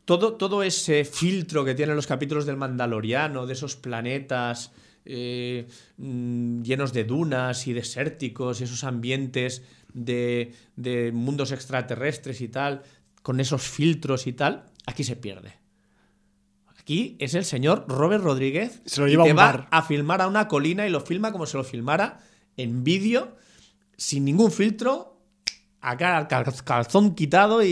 todo, todo ese filtro que tienen los capítulos del Mandaloriano, de esos planetas eh, mm, llenos de dunas y desérticos y esos ambientes de, de mundos extraterrestres y tal, con esos filtros y tal, aquí se pierde. Aquí es el señor Robert Rodríguez Se lo y lleva a un va bar. a filmar a una colina y lo filma como se lo filmara en vídeo, sin ningún filtro, cal- calzón quitado y,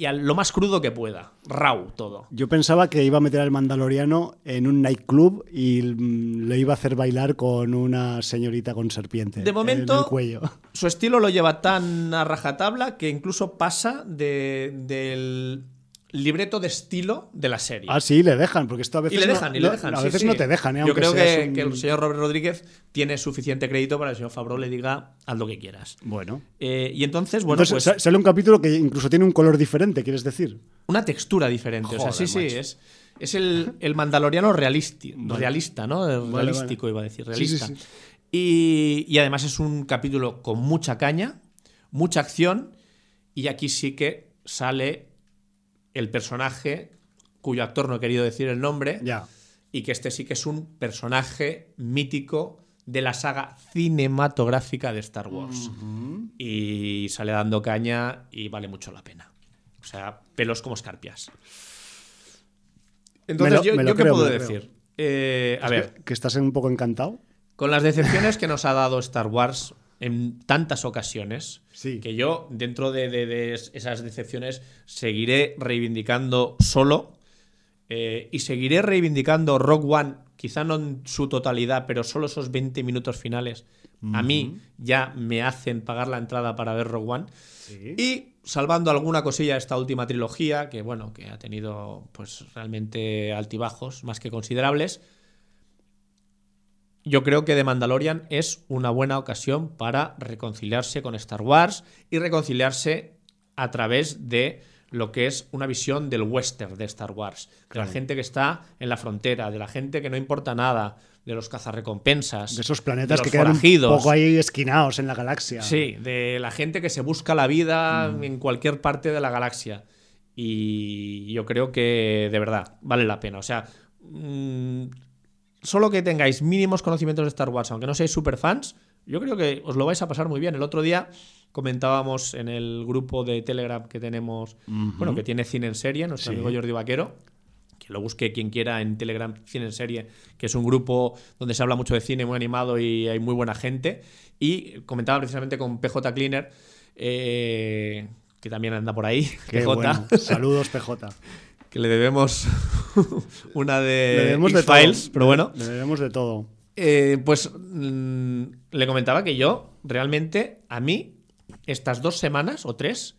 y a lo más crudo que pueda. Raw todo. Yo pensaba que iba a meter al Mandaloriano en un nightclub y mm, le iba a hacer bailar con una señorita con serpiente. De momento- En el cuello. Su estilo lo lleva tan a rajatabla que incluso pasa de- del libreto de estilo de la serie. Ah, sí, le dejan, porque esto a y veces. le no- dejan, y no- le dejan. A veces sí. no te dejan, ¿eh? Yo creo que, un- que el señor Robert Rodríguez tiene suficiente crédito para que el señor Favreau le diga haz lo que quieras. Bueno. Eh, y entonces, bueno, Entonces pues sa- sale un capítulo que incluso tiene un color diferente, ¿quieres decir? una textura diferente. o sea, sí, Joder, sí, es, es el, el mandaloriano realisti- realista, ¿no? Vale, realístico, iba a decir, realista. sí. Y, y además es un capítulo con mucha caña, mucha acción, y aquí sí que sale el personaje cuyo actor no he querido decir el nombre, Ya. y que este sí que es un personaje mítico de la saga cinematográfica de Star Wars. Y sale dando caña y vale mucho la pena. O sea, pelos como escarpias. Entonces, lo- yo, qué puedo decir? Eh, a Es ver, Que, que estás un poco encantado. con las decepciones que nos ha dado Star Wars en tantas ocasiones Sí. que yo, dentro de, de- de esas decepciones, seguiré reivindicando solo eh, y seguiré reivindicando Rock One, quizá no en su totalidad, pero solo esos 20 minutos finales. A mí ya me hacen pagar la entrada para ver Rock One. Sí. Y salvando alguna cosilla de esta última trilogía, que bueno, que ha tenido pues realmente altibajos más que considerables. Yo creo que The Mandalorian es una buena ocasión para reconciliarse con Star Wars y reconciliarse a través de lo que es una visión del western de Star Wars, de la gente que está en la frontera, de la gente que no importa nada, de los cazarrecompensas, De esos planetas de que quedan un forajidos. poco ahí esquinados en la galaxia. Sí, de la gente que se busca la vida Mm. en cualquier parte de la galaxia. Y yo creo que de verdad vale la pena. O sea, mm, solo que tengáis mínimos conocimientos de Star Wars, aunque no seáis super fans, yo creo que os lo vais a pasar muy bien. El otro día comentábamos en el grupo de Telegram que tenemos, bueno, que tiene cine en serie, nuestro Sí. amigo Jordi Vaquero, que lo busque quien quiera en Telegram Cine en Serie, que es un grupo donde se habla mucho de cine, muy animado y hay muy buena gente. Y comentaba precisamente con PJ Cleaner, eh, que también anda por ahí, Qué PJ, bueno. Saludos, PJ. Que le debemos una Le de debemos de X-Files, todo. pero bueno. Le debemos de todo. Eh, pues mm, le comentaba que yo, realmente, a mí, estas dos semanas o tres,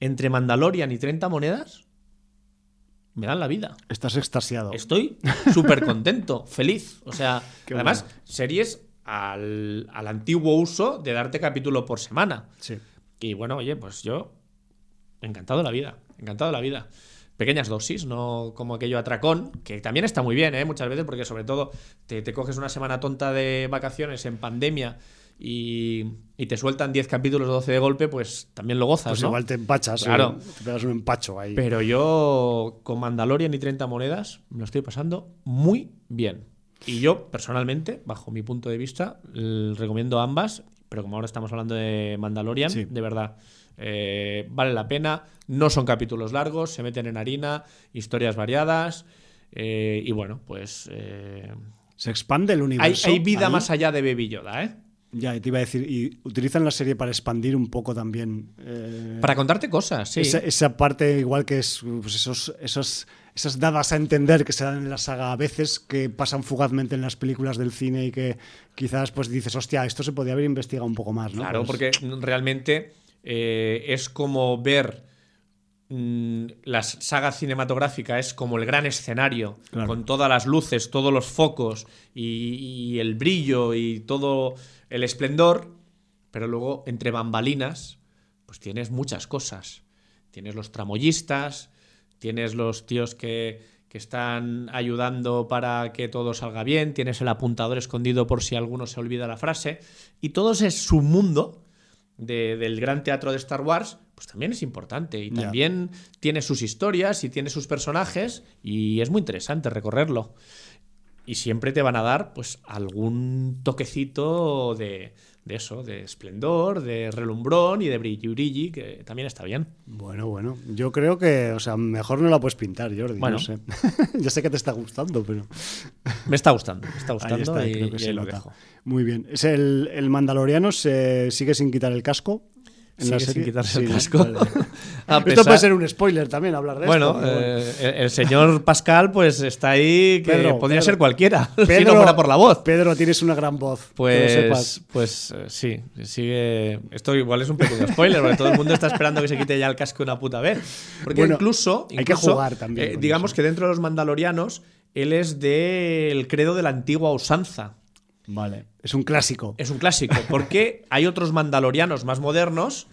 entre Mandalorian y 30 monedas, me dan la vida. Estás extasiado. Estoy súper contento, feliz. O sea, Qué además, bueno. series al, al antiguo uso de darte capítulo por semana. Sí. Y bueno, oye, pues yo, encantado de la vida, encantado de la vida. Pequeñas dosis, no como aquello atracón, que también está muy bien, ¿eh? muchas veces, porque sobre todo te, te coges una semana tonta de vacaciones en pandemia y, y te sueltan 10 capítulos o 12 de golpe, pues también lo gozas, Pues ¿no? igual te empachas. Claro. eh, Te pegas un empacho ahí. Pero yo con Mandalorian y 30 monedas me lo estoy pasando muy bien. Y yo, personalmente, bajo mi punto de vista, recomiendo ambas, pero como ahora estamos hablando de Mandalorian, Sí. de verdad, eh, vale la pena. No son capítulos largos, se meten en harina, historias variadas. eh, y bueno, pues eh, Se expande el universo. hay vida ahí. más allá de Baby Yoda, ¿eh? Ya, te iba a decir, y utilizan la serie para expandir un poco también. eh, Para contarte cosas, sí. esa, esa parte, igual que es pues esos, esos, esas dadas a entender que se dan en la saga a veces, que pasan fugazmente en las películas del cine y que quizás pues dices, hostia, esto se podría haber investigado un poco más, ¿no? Claro, Pues- porque realmente eh, es como ver mm, la saga cinematográfica, es como el gran escenario, Claro. con todas las luces, todos los focos y, y el brillo y todo el esplendor, pero luego entre bambalinas, pues tienes muchas cosas. Tienes los tramoyistas, tienes los tíos que, que están ayudando para que todo salga bien, tienes el apuntador escondido por si alguno se olvida la frase, y todo ese submundo de- del gran teatro de Star Wars, pues también es importante y también tiene sus historias y tiene sus personajes y es muy interesante recorrerlo. Y siempre te van a dar pues algún toquecito de, de eso, de esplendor, de relumbrón y de brilli que también está bien. Bueno, bueno, yo creo que, o sea, mejor no la puedes pintar, Jordi, Bueno. no sé. ya sé que te está gustando, pero Me está gustando, me está ahí gustando está, y, creo que y se ahí lo dejo. Muy bien. ¿Es el, el mandaloriano se sigue sin quitar el casco? En la sin quitarse el casco. Vale. Esto puede ser un spoiler también, hablar de Bueno, esto. eh, el, el señor Pascal pues está ahí que Pedro, podría Pedro. ser cualquiera, si Pedro, no fuera por la voz. Pedro, tienes una gran voz. que lo sepas. Pues, pues eh, sí, sigue. Esto igual es un pequeño spoiler, porque todo el mundo está esperando que se quite ya el casco una puta vez. Porque Bueno, incluso, hay que jugar también eh, digamos eso. que dentro de los mandalorianos, él es del credo de la antigua usanza. Vale, es un clásico. Es un clásico, porque hay otros mandalorianos más modernos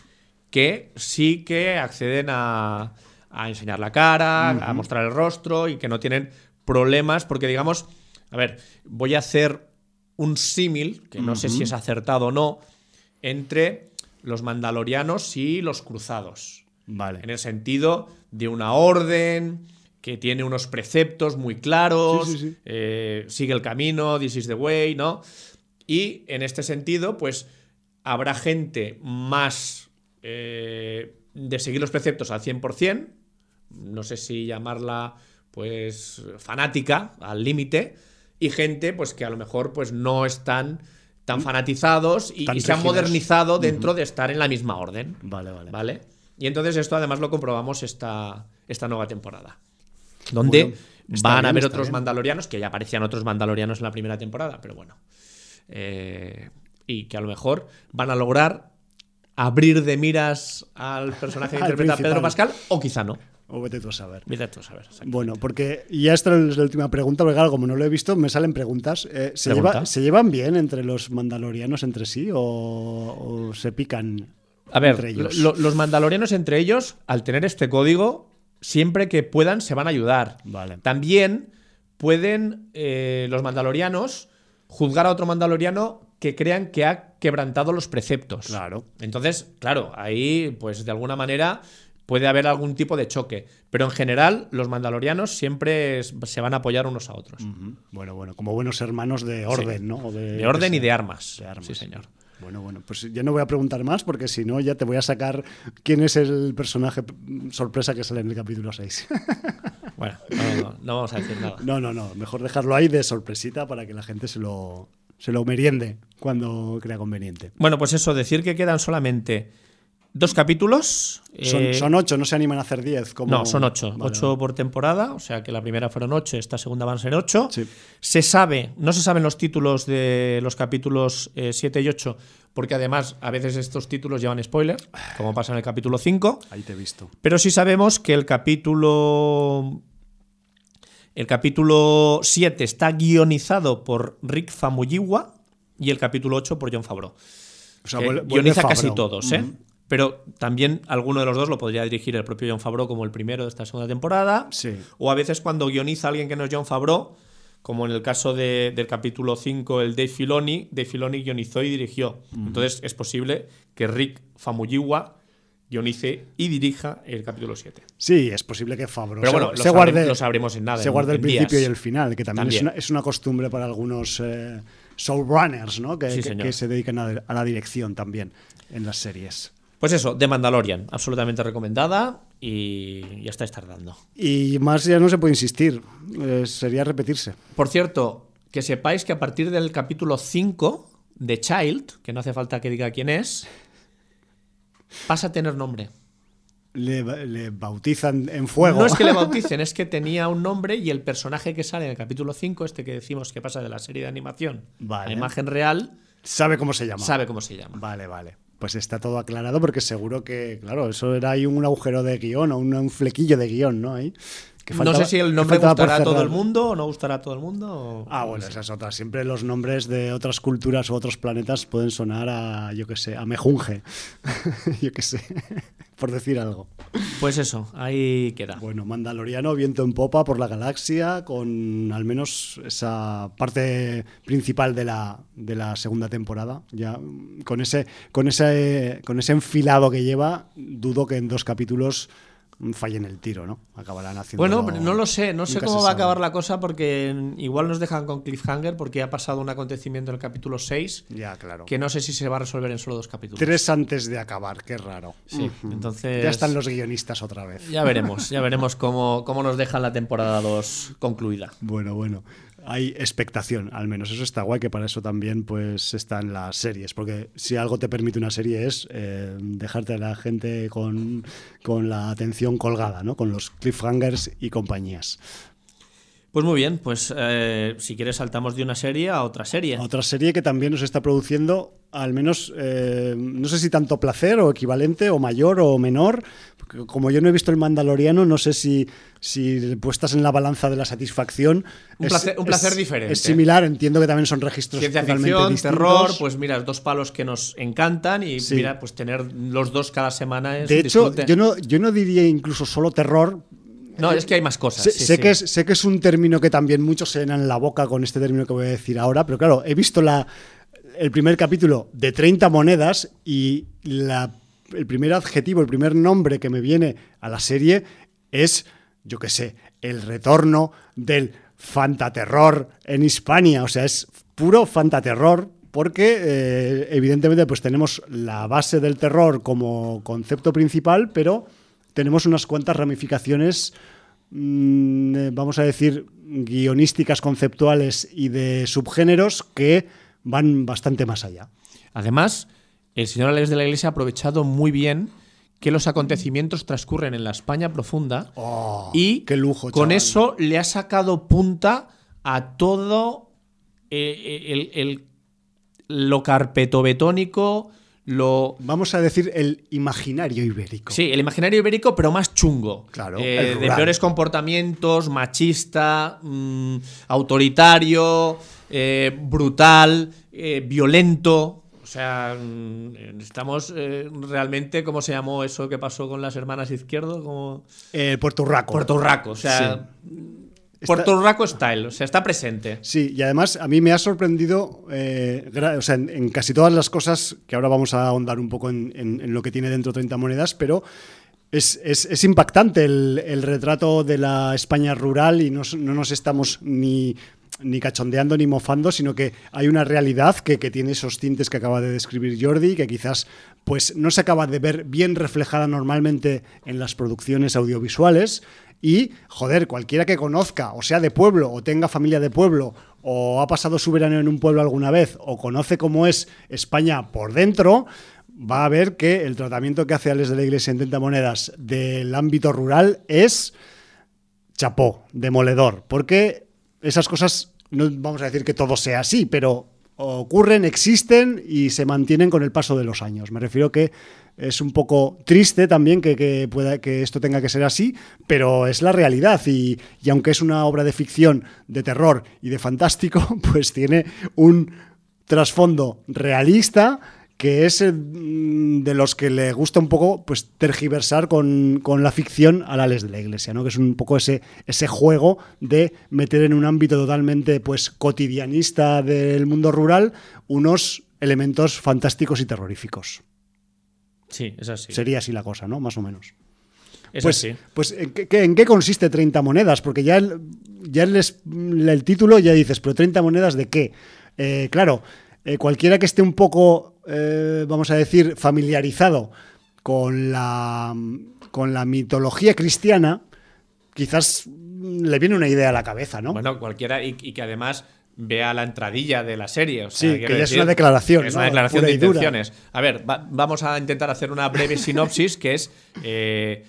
que sí que acceden a, a enseñar la cara, a mostrar el rostro y que no tienen problemas, porque digamos, a ver, voy a hacer un símil, que no sé si es acertado o no, entre los mandalorianos y los cruzados. Vale. En el sentido de una orden que tiene unos preceptos muy claros, Sí, sí, sí. eh, sigue el camino, this is the way, ¿no? Y en este sentido, pues habrá gente más eh, de seguir los preceptos al 100%, no sé si llamarla pues fanática al límite, y gente pues que a lo mejor pues no están tan fanatizados y, Tan y se han modernizado dentro de estar en la misma orden. Vale, vale. ¿Vale? Y entonces esto además lo comprobamos esta, esta nueva temporada. Donde Bueno, van a haber otros bien. mandalorianos, que ya aparecían otros mandalorianos en la primera temporada, pero bueno. Eh, y que a lo mejor van a lograr abrir de miras al personaje que Al interpreta principal. Pedro Pascal, o quizá no. O vete tú a saber. Mira tú, sabes. exacto. Bueno, porque ya esta es la última pregunta, porque claro, como no lo he visto, me salen preguntas. Eh, ¿se, Pregunta. lleva- ¿Se llevan bien entre los mandalorianos entre sí o, o se pican A ver, entre ellos? lo- los mandalorianos entre ellos, al tener este código, siempre que puedan se van a ayudar. Vale. También pueden eh, los mandalorianos juzgar a otro mandaloriano que crean que ha quebrantado los preceptos. Claro. Entonces, claro, ahí, pues de alguna manera puede haber algún tipo de choque. Pero en general, los mandalorianos siempre se van a apoyar unos a otros. Bueno, bueno, como buenos hermanos de orden, ¿no? O De orden y de armas. De armas. Sí, señor. Bueno, bueno, pues ya no voy a preguntar más porque si no ya te voy a sacar quién es el personaje sorpresa que sale en el capítulo 6. Bueno, no, no, no vamos a decir nada. no, no, no, mejor dejarlo ahí de sorpresita para que la gente se lo, se lo meriende cuando crea conveniente. Bueno, pues eso, decir que quedan solamente dos capítulos. Son, eh, son ocho, no se animan a hacer diez. Como... No, son ocho. Vale, ocho por temporada, o sea que la primera fueron ocho, esta segunda van a ser ocho. Sí. Se sabe, no se saben los títulos de los capítulos 7 y 8, porque además a veces estos títulos llevan spoiler, como pasa en el capítulo 5. Ahí te he visto. Pero sí sabemos que el capítulo. El capítulo 7 está guionizado por Rick Famuyiwa y el capítulo 8 por John Favreau. O sea, que vuelve- vuelve guioniza casi todos, ¿eh? Pero también alguno de los dos lo podría dirigir el propio John Favreau como el primero de esta segunda temporada. Sí. O a veces cuando guioniza a alguien que no es John Favreau, como en el caso de- del capítulo 5, el Dave Filoni, Dave Filoni guionizó y dirigió. Entonces es posible que Rick Famuyiwa guionice y dirija el capítulo 7. Sí, es posible que Fabro Pero se, bueno, lo, se sabrem- guarde, lo sabremos en nada. se guarde el principio días. y el final, que también, Es, una, es una costumbre para algunos eh, showrunners, ¿no? Que, Sí, que- señor. que se dedican a, a la dirección también en las series. Pues eso, The Mandalorian, absolutamente recomendada y ya estáis tardando. Y más ya no se puede insistir, eh, sería repetirse. Por cierto, que sepáis que a partir del capítulo 5 de Child, que no hace falta que diga quién es, pasa a tener nombre. Le, le bautizan en fuego. No es que le bauticen, es que tenía un nombre y el personaje que sale en el capítulo 5, este que decimos que pasa de la serie de animación Vale. a imagen real, Sabe cómo se llama. sabe cómo se llama. Vale, vale. Pues está todo aclarado porque seguro que, claro, eso era ahí un agujero de guion o un, flequillo de guion, ¿no? Ahí, que no sé si el nombre gustará a todo el mundo o no gustará a todo el mundo. o- Ah, bueno, esa es otra. Siempre los nombres de otras culturas u otros planetas pueden sonar a, yo qué sé, a mejunje. yo qué sé, por decir algo. Pues eso, ahí queda. Bueno, Mandaloriano, viento en popa por la galaxia, con al menos esa parte principal de la, de la segunda temporada. Ya con ese, con ese, con ese enfilado que lleva, dudo que en dos capítulos fallen el tiro, ¿no? Acabarán haciendo. Bueno, pero no lo sé, no sé cómo va a acabar la cosa porque igual nos dejan con cliffhanger porque ha pasado un acontecimiento en el capítulo 6 Ya, claro. que no sé si se va a resolver en solo dos capítulos. Tres antes de acabar, qué raro. Sí, entonces- Ya están los guionistas otra vez. Ya veremos, ya veremos cómo, cómo nos dejan la temporada 2 concluida. Bueno, bueno. Hay expectación, al menos. Eso está guay, que para eso también pues están las series. Porque si algo te permite una serie es eh, dejarte a la gente con, con la atención colgada, ¿no? Con los cliffhangers y compañías. Pues muy bien, pues eh, si quieres saltamos de una serie a otra serie. Otra serie que también nos está produciendo, al menos, eh, no sé si tanto placer o equivalente, o mayor o menor. porque como yo no he visto el Mandaloriano, no sé si, si puestas en la balanza de la satisfacción. Un placer- un placer diferente. Es similar, entiendo que también son registros Ciencia totalmente ficción, distintos. terror, pues mira, dos palos que nos encantan y Sí. mira, pues tener los dos cada semana es De hecho, disfrute. yo no, yo no diría incluso solo terror. No, es que hay más cosas. Sé, sí, sé sí. Que es, sé que es un término que también muchos se llenan la boca con este término que voy a decir ahora, pero claro, he visto la, el primer capítulo de 30 monedas y la- el primer adjetivo, el primer nombre que me viene a la serie es, yo qué sé, el retorno del fantaterror en Hispania. O sea, es puro fantaterror porque eh, evidentemente pues tenemos la base del terror como concepto principal, pero tenemos unas cuantas ramificaciones, mm, eh, vamos a decir, guionísticas, conceptuales y de subgéneros que van bastante más allá. Además, el señor Alex de la Iglesia ha aprovechado muy bien que los acontecimientos transcurren en la España profunda Oh, y qué lujo, con chaval. eso le ha sacado punta a todo eh, el, el- lo carpetobetónico, lo... Vamos a decir el imaginario ibérico. Sí, el imaginario ibérico, pero más chungo. Claro, Eh, de peores comportamientos, machista, mm, autoritario, eh, brutal, eh, violento. O sea, mm, estamos realmente, ¿cómo se llamó eso que pasó con las hermanas Izquierdo? Como Puerto Urraco. Puerto Rico, o sea, Puerto Rico style, o sea, está presente. Sí, y además a mí me ha sorprendido, eh, o sea, en, en casi todas las cosas, que ahora vamos a ahondar un poco en, en- en lo que tiene dentro 30 monedas, pero es, es- es impactante el, el retrato de la España rural y no, no nos estamos ni, ni cachondeando ni mofando, sino que hay una realidad que, que tiene esos tintes que acaba de describir Jordi, que quizás pues no se acaba de ver bien reflejada normalmente en las producciones audiovisuales. Y, joder, cualquiera que conozca, o sea de pueblo, o tenga familia de pueblo, o ha pasado su verano en un pueblo alguna vez, o conoce cómo es España por dentro, va a ver que el tratamiento que hace Alex de la Iglesia en 30 monedas del ámbito rural es chapó, demoledor, porque esas cosas, no vamos a decir que todo sea así, pero ocurren, existen y se mantienen con el paso de los años. Me refiero que es un poco triste también que, que pueda, que esto tenga que ser así, pero es la realidad y, y aunque es una obra de ficción, de terror y de fantástico, pues tiene un trasfondo realista que es eh, mm, de los que le gusta un poco pues tergiversar con, con la ficción a la les de la iglesia, ¿no? Que es un poco ese, ese juego de meter en un ámbito totalmente pues cotidianista del mundo rural unos elementos fantásticos y terroríficos. Sí, es así. Sería así la cosa, ¿no? Más o menos. Es pues, así. pues ¿en qué, en qué consiste 30 monedas? Porque ya el, ya el, el título ya dices, pero 30 monedas de qué? Eh, claro, eh, cualquiera que esté un poco, eh, vamos a decir, familiarizado con la, con la mitología cristiana, quizás le viene una idea a la cabeza, ¿no? Bueno, cualquiera, y, y que además vea la entradilla de la serie. o sea, Sí, que ya es una declaración, Es ¿no? una declaración Pura de dura. intenciones. A ver, va- vamos a intentar hacer una breve sinopsis que es. eh,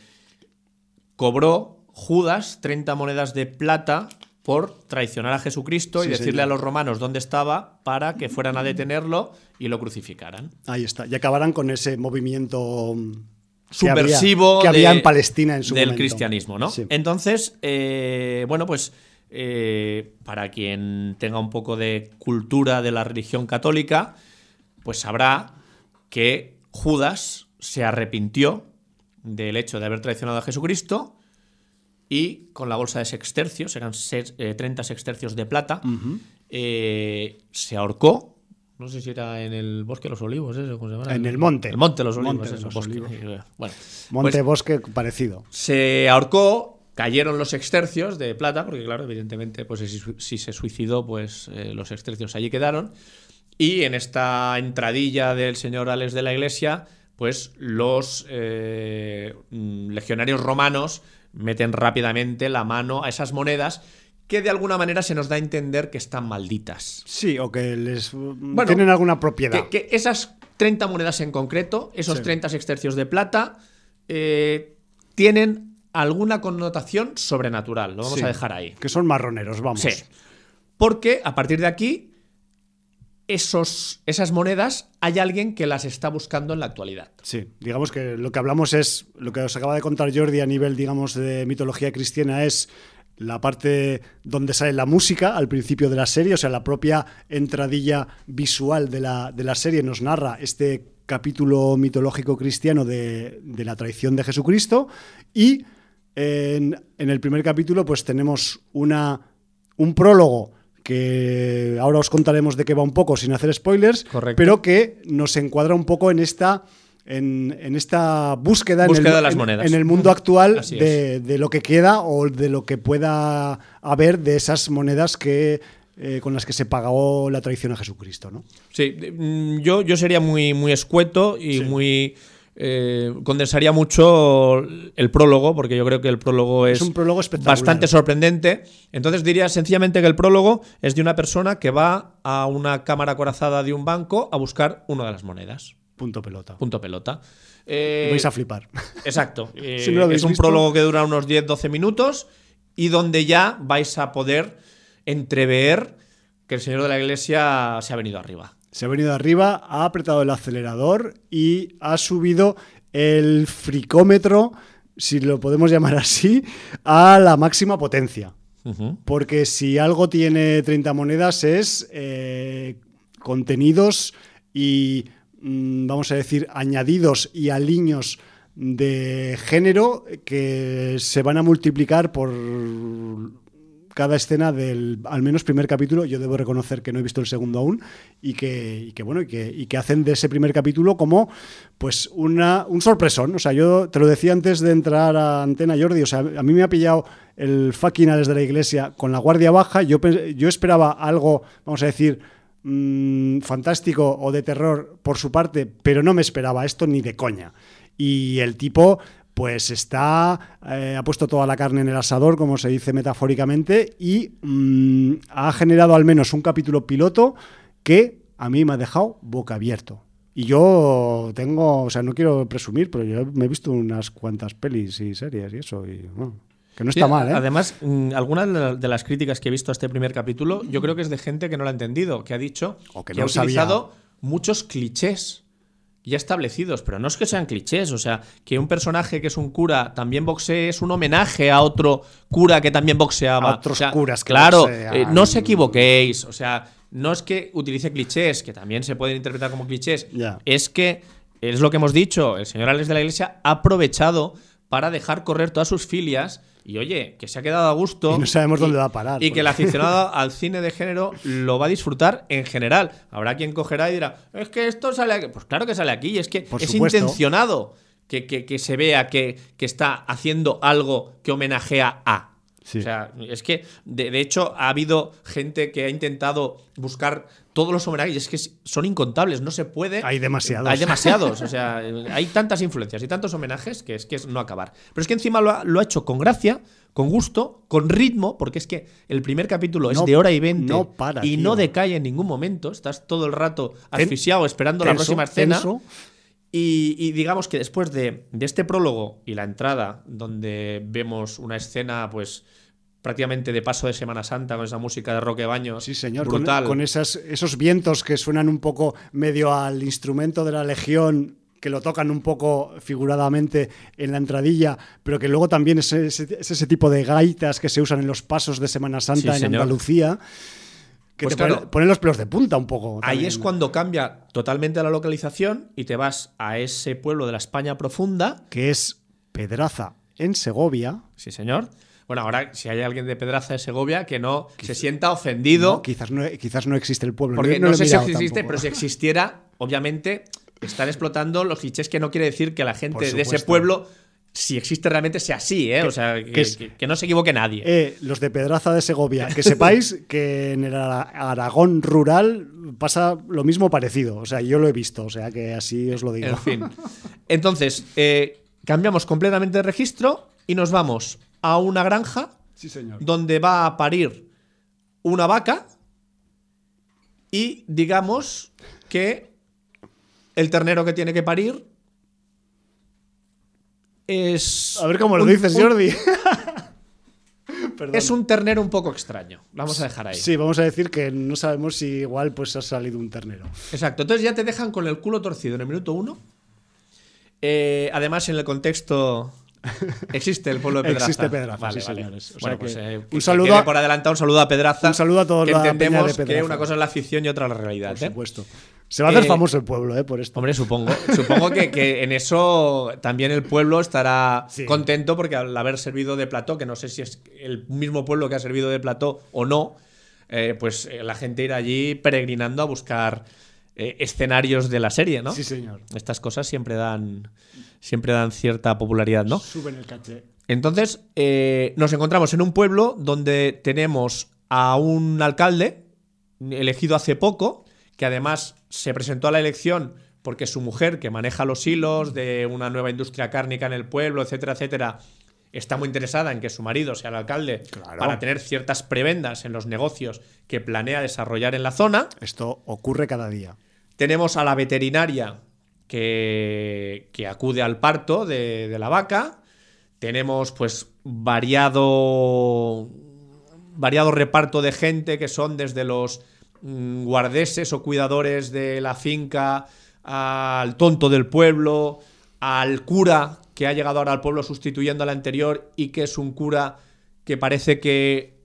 cobró Judas 30 monedas de plata por traicionar a Jesucristo y decirle señor. a los romanos dónde estaba para que fueran a detenerlo y lo crucificaran. Ahí está. Y acabarán con ese movimiento que subversivo había, que había de- en Palestina en su del momento. cristianismo, ¿no? Sí. Entonces, eh, bueno, pues eh, para quien tenga un poco de cultura de la religión católica, pues sabrá que Judas se arrepintió del hecho de haber traicionado a Jesucristo y con la bolsa de sextercios, eran eh, 30 sextercios de plata, eh, se ahorcó. No sé si era en el bosque de los olivos, eso, ¿cómo se llama? En el monte. El monte de los olivos, Monte eso, los bosque. olivos. Eh, Bueno, Monte pues Bosque parecido. se ahorcó, cayeron los extercios de plata, porque claro, evidentemente, pues si, si se suicidó, pues eh, los extercios allí quedaron. Y en esta entradilla del señor Alex de la Iglesia, pues los mm, legionarios romanos meten rápidamente la mano a esas monedas que de alguna manera se nos da a entender que están malditas. Sí, o que les mm, Bueno, tienen alguna propiedad. Que, que esas 30 monedas en concreto, esos Sí. 30 sextercios de plata, eh, tienen alguna connotación sobrenatural. Lo vamos Sí. a dejar ahí. Que son marroneros, vamos. Sí. Porque a partir de aquí, esos, esas monedas hay alguien que las está buscando en la actualidad. Sí, digamos que lo que hablamos es, lo que os acaba de contar Jordi a nivel, digamos, de mitología cristiana es la parte donde sale la música al principio de la serie, o sea, la propia entradilla visual de la, de la serie nos narra este capítulo mitológico cristiano de, de la traición de Jesucristo y en, en el primer capítulo pues tenemos una, un prólogo que ahora os contaremos de qué va un poco sin hacer spoilers, Correcto. pero que nos encuadra un poco en esta en, en esta búsqueda, en, el, de las en- monedas. en el mundo actual de, de lo que queda o de lo que pueda haber de esas monedas que eh, con las que se pagó la traición a Jesucristo, ¿no? Sí, mm, yo, yo sería muy, muy escueto y Sí. muy eh, condensaría mucho el prólogo, porque yo creo que el prólogo es, Es un prólogo bastante sorprendente. Entonces diría sencillamente que el prólogo es de una persona que va a una cámara acorazada de un banco a buscar una de las monedas. Punto pelota. Punto pelota. Eh, Vais a flipar. Exacto. Eh, Si no es un visto. prólogo que dura unos 10-12 minutos y donde ya vais a poder entrever que el Señor de la Iglesia se ha venido arriba. Se ha venido arriba, ha apretado el acelerador y ha subido el fricómetro, si lo podemos llamar así, a la máxima potencia. Porque si algo tiene 30 monedas es eh, contenidos y, mm, vamos a decir, añadidos y aliños de género que se van a multiplicar por cada escena del al menos primer capítulo. Yo debo reconocer que no he visto el segundo aún y que, bueno, y que, hacen de ese primer capítulo como pues una, un sorpresón. O sea, yo te lo decía antes de entrar a Antena Jordi, o sea, a mí me ha pillado el fucking Alex de la Iglesia con la guardia baja. Yo, yo esperaba algo, vamos a decir, mm, fantástico o de terror por su parte, pero no me esperaba esto ni de coña. Y el tipo, pues está, eh, ha puesto toda la carne en el asador, como se dice metafóricamente, y mm, ha generado al menos un capítulo piloto que a mí me ha dejado boca abierto. Y yo tengo, o sea, no quiero presumir, pero yo me he visto unas cuantas pelis y series y eso, y bueno, que no está Sí, mal, ¿eh? Además, mm, algunas de la- de las críticas que he visto a este primer capítulo, yo creo que es de gente que no lo ha entendido, que ha dicho O que que, no ha sabía. utilizado muchos clichés ya establecidos, pero no es que sean clichés, o sea, que un personaje que es un cura también boxee es un homenaje a otro cura que también boxeaba. A otros O sea, curas que Claro, eh, no os equivoquéis, o sea, no es que utilice clichés, que también se pueden interpretar como clichés, es que es lo que hemos dicho, el señor Alex de la Iglesia ha aprovechado para dejar correr todas sus filias y oye, que se ha quedado a gusto. Y no sabemos dónde va a parar, Y que el aficionado al cine de género lo va a disfrutar en general. Habrá quien cogerá y dirá, es que esto sale aquí. Pues claro que sale aquí, y es que Por es supuesto. intencionado que, que- que se vea que, que está haciendo algo que homenajea a. Sí. O sea, es que, de, de hecho, ha habido gente que ha intentado buscar todos los homenajes, y es que son incontables, no se puede. Hay demasiados. Hay demasiados, o sea, hay tantas influencias y tantos homenajes que es que es no acabar. Pero es que encima lo ha, lo ha hecho con gracia, con gusto, con ritmo, porque es que el primer capítulo es de hora y veinte no para, y tío. no decae en ningún momento. Estás todo el rato asfixiado esperando la tenso, próxima escena. tenso. Y, y digamos que después de, de este prólogo y la entrada, donde vemos una escena, pues prácticamente de paso de Semana Santa con esa música de Roque Baños, Sí, señor, con, brutal. con esas, esos vientos que suenan un poco medio al instrumento de la Legión, que lo tocan un poco figuradamente en la entradilla, pero que luego también es ese, es ese tipo de gaitas que se usan en los pasos de Semana Santa Sí, en señor. Andalucía, que Pues te claro. ponen los pelos de punta un poco. Ahí también. es cuando cambia totalmente la localización y te vas a ese pueblo de la España profunda. Que es Pedraza en Segovia. Sí, señor. Bueno, ahora si hay alguien de Pedraza de Segovia que no se sienta ofendido, No, quizás, no, quizás no existe el pueblo. porque no, no, sé si existe, tampoco. pero si existiera, obviamente están explotando los clichés que no quiere decir que la gente de ese pueblo, si existe realmente, sea así, ¿eh? o sea, que, que es- que- que no se equivoque nadie. Eh, los de Pedraza de Segovia, que sepáis que en el Ara- Aragón rural pasa lo mismo parecido. O sea, yo lo he visto, o sea que así os lo digo. En fin. Entonces, eh, cambiamos completamente de registro y nos vamos a una granja Sí, señor. donde va a parir una vaca y digamos que el ternero que tiene que parir es... A ver cómo lo un- dices, un- Jordi. Perdón. Es un ternero un poco extraño. Vamos a dejar ahí. Sí, vamos a decir que no sabemos si igual pues ha salido un ternero. Exacto. Entonces ya te dejan con el culo torcido en el minuto uno. Eh, además, en el contexto. Existe el pueblo de Pedraza. Existe Pedraza, Vale, sí, vale. señores. O Bueno, sea pues, eh, un saludo a- por adelantado, un saludo a Pedraza. Un saludo a toda que la entendemos de Pedraza. que una cosa es la ficción y otra la realidad. Por ¿eh? supuesto. Se va a hacer Eh, famoso el pueblo, ¿eh? Por esto. Hombre, supongo. Supongo que, que en eso también el pueblo estará Sí. contento porque al haber servido de plató, que no sé si es el mismo pueblo que ha servido de plató o no, eh, pues eh, la gente irá allí peregrinando a buscar eh, escenarios de la serie, ¿no? Sí, señor. Estas cosas siempre dan, siempre dan cierta popularidad, ¿no? Suben el caché. Entonces, nos encontramos en un pueblo donde tenemos a un alcalde elegido hace poco, que además se presentó a la elección porque su mujer, que maneja los hilos de una nueva industria cárnica en el pueblo, etcétera, etcétera, está muy interesada en que su marido sea el alcalde Claro. para tener ciertas prebendas en los negocios que planea desarrollar en la zona. Esto ocurre cada día. Tenemos a la veterinaria que, que acude al parto de, de la vaca. Tenemos, pues, variado. variado reparto de gente que son desde los guardeses o cuidadores de la finca al tonto del pueblo, al cura que ha llegado ahora al pueblo sustituyendo al anterior y que es un cura que parece que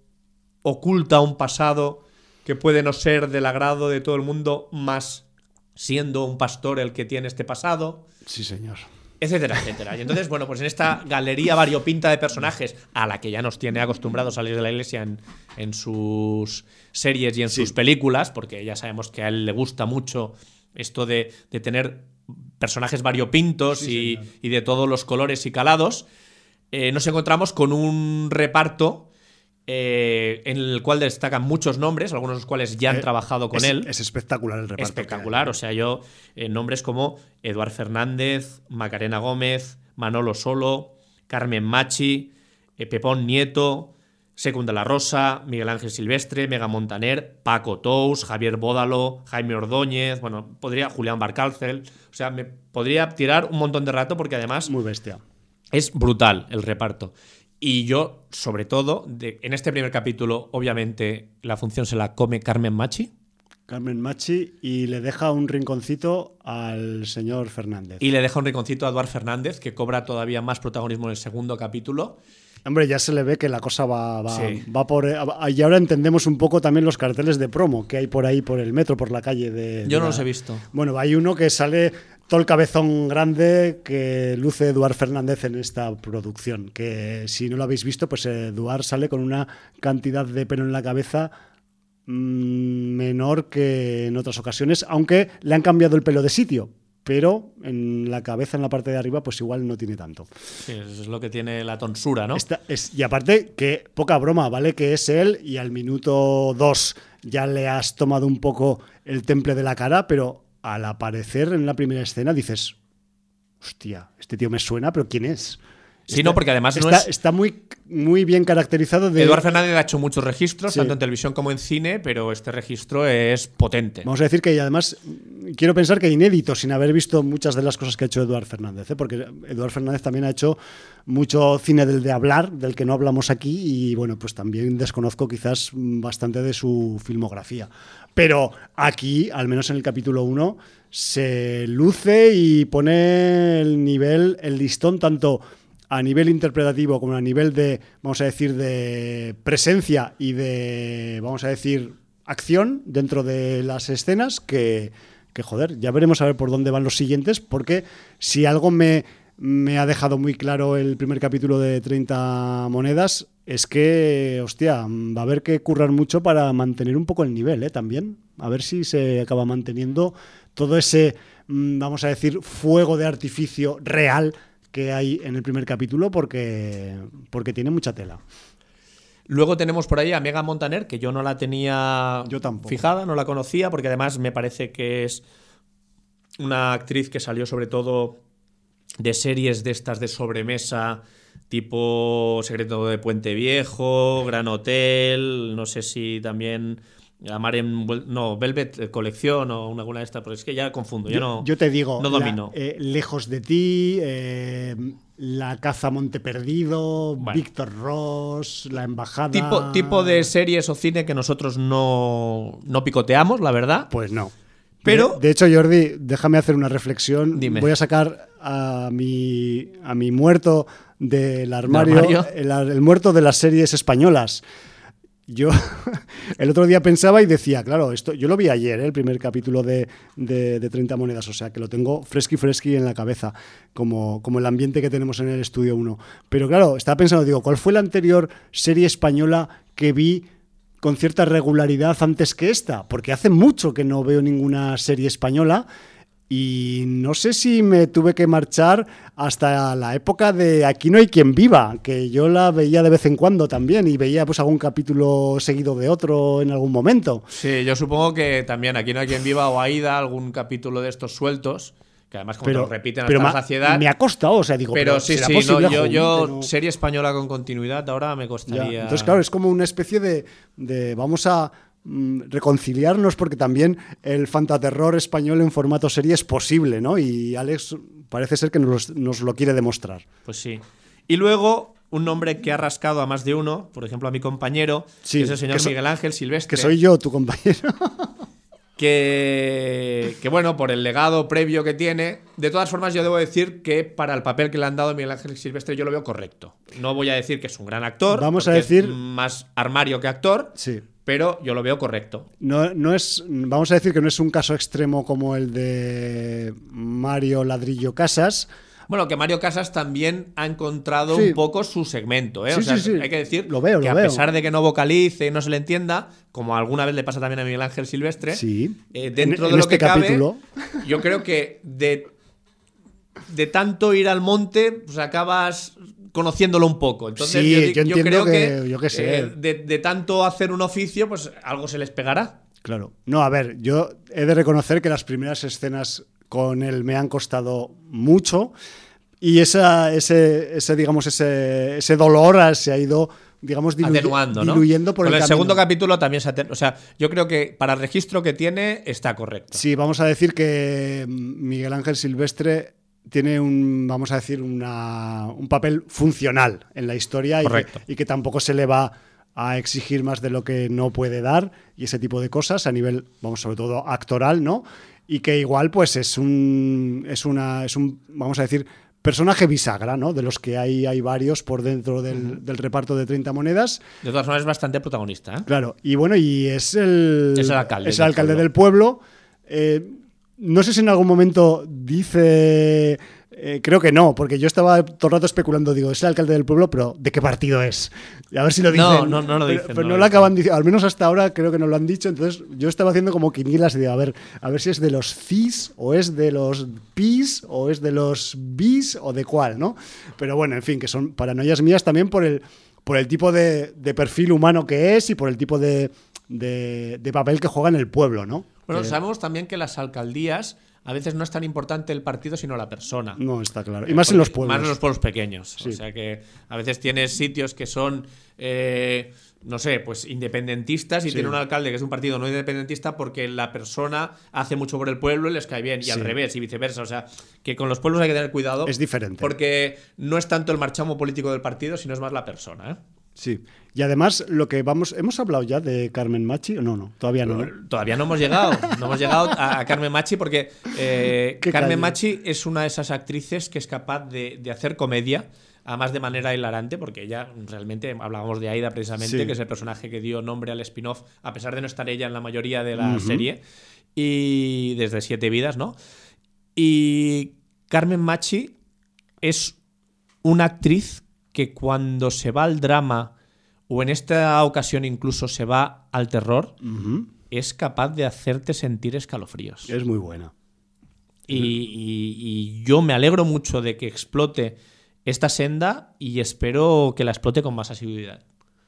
oculta un pasado que puede no ser del agrado de todo el mundo, más siendo un pastor el que tiene este pasado, Sí, señor. Etcétera, etcétera. Y entonces, bueno, pues en esta galería variopinta de personajes a la que ya nos tiene acostumbrados salir de la iglesia en, en sus series y en sus películas, porque ya sabemos que a él le gusta mucho esto de, de tener personajes variopintos y, y de todos los colores y calados, eh, nos encontramos con un reparto eh, en el cual destacan muchos nombres, algunos de los cuales ya han Eh, trabajado con es, él. Es espectacular el reparto. Espectacular, o sea, yo, eh, nombres como Eduard Fernández, Macarena Gómez, Manolo Solo, Carmen Machi, Pepón Nieto, Secunda la Rosa, Miguel Ángel Silvestre, Mega Montaner, Paco Tous, Javier Bódalo, Jaime Ordóñez, bueno, podría Julián Barcárcel, o sea, me podría tirar un montón de rato porque además Muy bestia. es brutal el reparto. Y yo, sobre todo, de- en este primer capítulo, obviamente, la función se la come Carmen Machi. Carmen Machi y le deja un rinconcito al señor Fernández. Y le deja un rinconcito a Eduard Fernández, que cobra todavía más protagonismo en el segundo capítulo. Hombre, ya se le ve que la cosa va, va, Sí. va por. Y ahora entendemos un poco también los carteles de promo que hay por ahí, por el metro, por la calle de. Yo de no la- los he visto. Bueno, hay uno que sale todo el cabezón grande que luce Eduard Fernández en esta producción. Que si no lo habéis visto, pues Eduard sale con una cantidad de pelo en la cabeza mm, menor que en otras ocasiones, aunque le han cambiado el pelo de sitio. Pero en la cabeza, en la parte de arriba, pues igual no tiene tanto. Sí, eso es lo que tiene la tonsura, ¿no? Esta- es- y aparte, que poca broma, ¿vale? Que es él y al minuto dos ya le has tomado un poco el temple de la cara, pero al aparecer en la primera escena dices, hostia, este tío me suena, pero ¿quién es? Sí, no, porque además no está, es- está muy, muy bien caracterizado de... Eduard Fernández ha hecho muchos registros, Sí. tanto en televisión como en cine, pero este registro es potente. Vamos a decir que además quiero pensar que inédito sin haber visto muchas de las cosas que ha hecho Eduard Fernández, ¿eh? porque Eduard Fernández también ha hecho mucho cine del de hablar, del que no hablamos aquí, y bueno, pues también desconozco quizás bastante de su filmografía. Pero aquí, al menos en el capítulo 1, se luce y pone el nivel, el listón tanto a nivel interpretativo como a nivel de, vamos a decir, de presencia y de, vamos a decir, acción dentro de las escenas que, que, joder, ya veremos a ver por dónde van los siguientes, porque si algo me, me ha dejado muy claro el primer capítulo de 30 monedas, es que, hostia, va a haber que currar mucho para mantener un poco el nivel, ¿eh? También. A ver si se acaba manteniendo todo ese, mm, vamos a decir, fuego de artificio real que hay en el primer capítulo, porque, porque tiene mucha tela. Luego tenemos por ahí a Mega Montaner, que yo no la tenía Yo fijada, no la conocía, porque además me parece que es una actriz que salió sobre todo de series de estas de sobremesa, tipo Secreto de Puente Viejo, Gran Hotel, no sé si también Amar en Vuel- no, Velvet Colección o una- alguna de estas, pero es que ya confundo, ya no, Yo te digo, no la- domino. eh, Lejos de ti, eh, La caza Monte Perdido, Bueno. Víctor Ross, La Embajada. tipo, tipo de series o cine que nosotros no, no picoteamos, la verdad. Pues no. Pero- De, de hecho, Jordi, déjame hacer una reflexión. Dime. Voy a sacar a mi, a mi muerto del armario, armario? El, el muerto de las series españolas. Yo el otro día pensaba y decía, claro, esto yo lo vi ayer, ¿eh? el primer capítulo de, de, de 30 monedas, o sea que lo tengo fresqui fresqui en la cabeza, como, como el ambiente que tenemos en el estudio 1. Pero claro, estaba pensando, digo, ¿cuál fue la anterior serie española que vi con cierta regularidad antes que esta? Porque hace mucho que no veo ninguna serie española Y no sé si me tuve que marchar hasta la época de Aquí no hay quien viva, que yo la veía de vez en cuando también y veía pues algún capítulo seguido de otro en algún momento. Sí, yo supongo que también Aquí no hay quien viva o Aida algún capítulo de estos sueltos. Que además, como te lo repiten hasta la saciedad. Me ha costado, o sea, digo, pero, pero sí, ¿será sí, no, yo, yo serie española con continuidad ahora me Ya, costaría. Entonces, claro, es como una especie de, de vamos a reconciliarnos porque también el fantaterror español en formato serie es posible, ¿no? Y Alex parece ser que nos, nos lo quiere demostrar. Pues sí. Y luego, un nombre que ha rascado a más de uno, por ejemplo, a mi compañero, Sí, que es el señor so- Miguel Ángel Silvestre. Que soy yo, tu compañero. que, que, bueno, por el legado previo que tiene, de todas formas yo debo decir que para el papel que le han dado a Miguel Ángel Silvestre yo lo veo correcto. No voy a decir que es un gran actor, Vamos a es decir- más armario que actor, Sí. Pero yo lo veo correcto. No, no es, vamos a decir que no es un caso extremo como el de Mario Ladrillo Casas. Bueno, que Mario Casas también ha encontrado Sí. un poco su segmento, ¿eh? Sí, o sea, sí, sí. hay que decir Lo veo, que lo a veo. pesar de que no vocalice y no se le entienda, como alguna vez le pasa también a Miguel Ángel Silvestre, Sí. eh, dentro En- de en lo este que cabe, capítulo. yo creo que de, de tanto ir al monte, pues acabas conociéndolo un poco. Entonces, Sí, yo, di- yo yo entiendo creo que- que, yo qué sé. eh, de, de tanto hacer un oficio, pues algo se les pegará. Claro. No, a ver, yo he de reconocer que las primeras escenas con él me han costado mucho y esa, ese, ese, digamos, ese, ese dolor se ha ido, digamos, diluy- Atenuando, ¿no? diluyendo por el, el, camino. segundo capítulo también se aten- O sea, yo creo que para el registro que tiene está correcto. Sí, vamos a decir que Miguel Ángel Silvestre tiene un, vamos a decir, una- un papel funcional en la historia y que, Correcto. y que tampoco se le va a exigir más de lo que no puede dar y ese tipo de cosas a nivel, vamos, sobre todo actoral, ¿no? Y que igual, pues es un, es una, es un, vamos a decir, personaje bisagra, ¿no? De los que hay, hay varios por dentro del, del reparto de 30 monedas. De todas formas, es bastante protagonista. ¿eh? Claro, y bueno, y es el, Es el alcalde es el del alcalde pueblo. del pueblo. Eh, no sé si en algún momento dice. eh, creo que no, porque yo estaba todo el rato especulando. Digo, es el alcalde del pueblo, pero ¿de qué partido es? Y a ver si lo dicen. No, no, no lo dicen, Pero, no no lo acaban diciendo. Al menos hasta ahora creo que no lo han dicho. Entonces yo estaba haciendo como quinilas de a ver, a ver si es de los CIS o es de los PIS o es de los BIS o de cuál, ¿no? Pero bueno, en fin, que son paranoias mías también por el, por el tipo de, de perfil humano que es y por el tipo de, de- de papel que juega en el pueblo, ¿no? Bueno, Que sabemos también que las alcaldías a veces no es tan importante el partido, sino la persona. no está claro. Y más en los pueblos. Más en los pueblos pequeños. Sí. O sea que a veces tienes sitios que son, eh, no sé, pues independentistas y Sí. tiene un alcalde que es un partido no independentista porque la persona hace mucho por el pueblo y les cae bien. Y al revés y viceversa. O sea, que con los pueblos hay que tener cuidado. Es diferente. Porque no es tanto el marchamo político del partido, sino es más la persona. ¿eh? Sí. Y además, lo que vamos. ¿Hemos hablado ya de Carmen Machi? No, no, todavía no. ¿no? Todavía no hemos llegado. No hemos llegado a, a Carmen Machi porque eh, Carmen calle. Machi es una de esas actrices que es capaz de, de hacer comedia, además de manera hilarante, porque ella realmente, hablábamos de Aida precisamente, Sí. que es el personaje que dio nombre al spin-off, a pesar de no estar ella en la mayoría de la serie, y desde Siete Vidas, ¿no? Y Carmen Machi es una actriz que cuando se va al drama, o en esta ocasión incluso se va al terror, es capaz de hacerte sentir escalofríos. Es muy buena. Y, y- y yo me alegro mucho de que explote esta senda y espero que la explote con más asiduidad.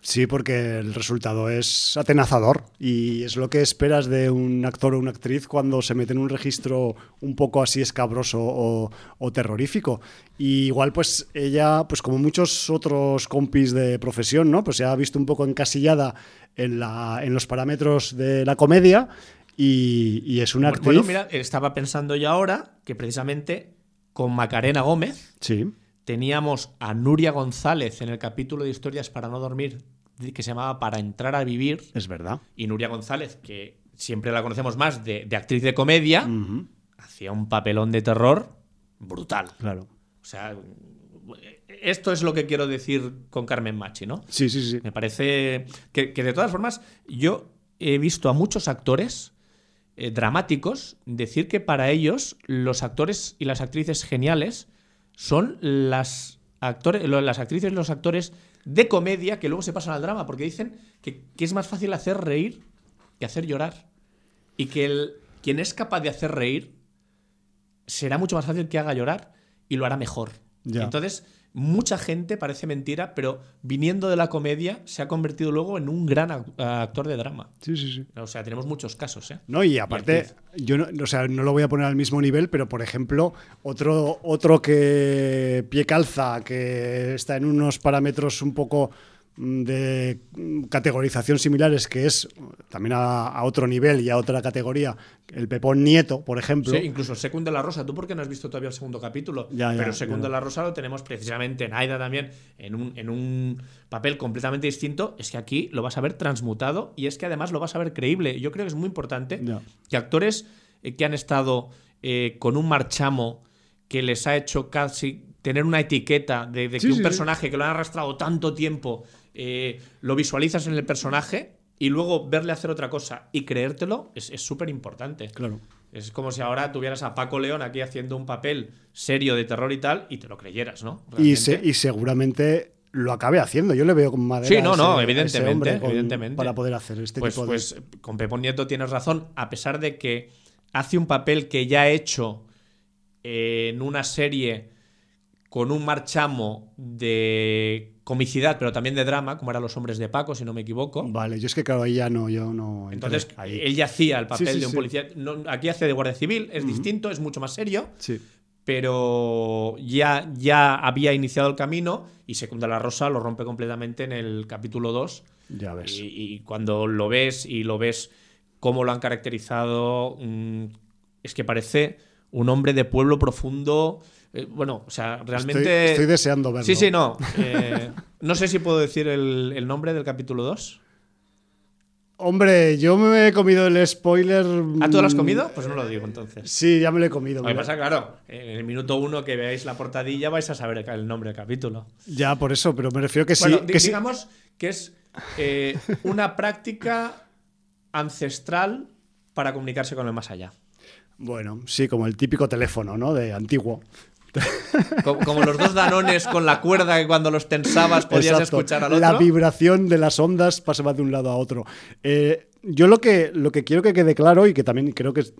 Sí, porque el resultado es atenazador y es lo que esperas de un actor o una actriz cuando se mete en un registro un poco así escabroso o, o terrorífico. Y igual pues ella, pues como muchos otros compis de profesión, ¿no? Pues se ha visto un poco encasillada en, la, en los parámetros de la comedia y, y es una actriz... Bueno, mira, estaba pensando yo ahora que precisamente con Macarena Gómez Sí, teníamos a Nuria González en el capítulo de Historias para no dormir que se llamaba Para entrar a vivir. es verdad. Y Nuria González, que siempre la conocemos más de, de actriz de comedia, hacía un papelón de terror brutal. claro. O sea, esto es lo que quiero decir con Carmen Machi, ¿no? Sí, sí, sí. Me parece que, que de todas formas, yo he visto a muchos actores eh, dramáticos decir que para ellos los actores y las actrices geniales son las, actores, las actrices y los actores de comedia que luego se pasan al drama, porque dicen que, que es más fácil hacer reír que hacer llorar. Y que el, quien es capaz de hacer reír será mucho más fácil que haga llorar y lo hará mejor. Ya. Entonces, mucha gente, parece mentira, pero viniendo de la comedia se ha convertido luego en un gran ac- actor de drama. Sí, sí, sí. O sea, tenemos muchos casos, ¿eh? No, y aparte, yo no, o sea, no lo voy a poner al mismo nivel, pero por ejemplo, otro, otro que pie calza, que está en unos parámetros un poco de categorización similares, que es también a, a otro nivel y a otra categoría, el Pepón Nieto, por ejemplo. Sí, incluso el Secund de la Rosa. ¿Tú por qué no has visto todavía el segundo capítulo? Ya, ya, Pero el Secund ya. de la Rosa lo tenemos precisamente en Aida también, en un, en un papel completamente distinto. Es que aquí lo vas a ver transmutado y es que además lo vas a ver creíble. Yo creo que es muy importante Ya. que actores eh, que han estado eh, con un marchamo que les ha hecho casi tener una etiqueta de, de Sí, que un sí, sí. personaje que lo han arrastrado tanto tiempo eh, lo visualizas en el personaje y luego verle hacer otra cosa y creértelo es súper importante. Claro. Es como si ahora tuvieras a Paco León aquí haciendo un papel serio de terror y tal y te lo creyeras, ¿no? Y, se- Realmente. y seguramente lo acabe haciendo. Yo le veo con madera. Sí, no, no, ese- a ese evidentemente, con- evidentemente. Para poder hacer este pues, tipo de. pues con Pepón Nieto tienes razón, a pesar de que hace un papel que ya ha hecho eh, en una serie con un marchamo de comicidad, pero también de drama, como eran Los Hombres de Paco, si no me equivoco. Vale, yo es que claro, ahí ya no, yo no. Entonces, ahí. él ya hacía el papel Sí, sí, de un sí. policía. No, aquí hace de guardia civil, es distinto, es mucho más serio. Sí. pero ya, ya había iniciado el camino y Secunda la Rosa lo rompe completamente en el capítulo 2. Ya ves. Y, y cuando lo ves y lo ves cómo lo han caracterizado, mm, es que parece un hombre de pueblo profundo. Eh, bueno, o sea, realmente. Estoy, estoy deseando verlo. Sí, sí, no. eh, no sé si puedo decir el, el nombre del capítulo 2. Hombre, yo me he comido el spoiler. ¿Ah, tú lo has mm, comido? Pues no lo digo entonces. Sí, ya me lo he comido. Lo que pasa, claro, en el minuto uno que veáis la portadilla vais a saber el nombre del capítulo. Ya, por eso, pero me refiero que sí. Bueno, que sí- digamos que es eh, una práctica ancestral para comunicarse con el más allá. Bueno, sí, como el típico teléfono, ¿no? De antiguo. Co- Como, los dos danones con la cuerda que cuando los tensabas podías Exacto. escuchar al otro. La vibración de las ondas pasaba de un lado a otro. Eh, yo lo que, lo que quiero que quede claro, y que también creo que es,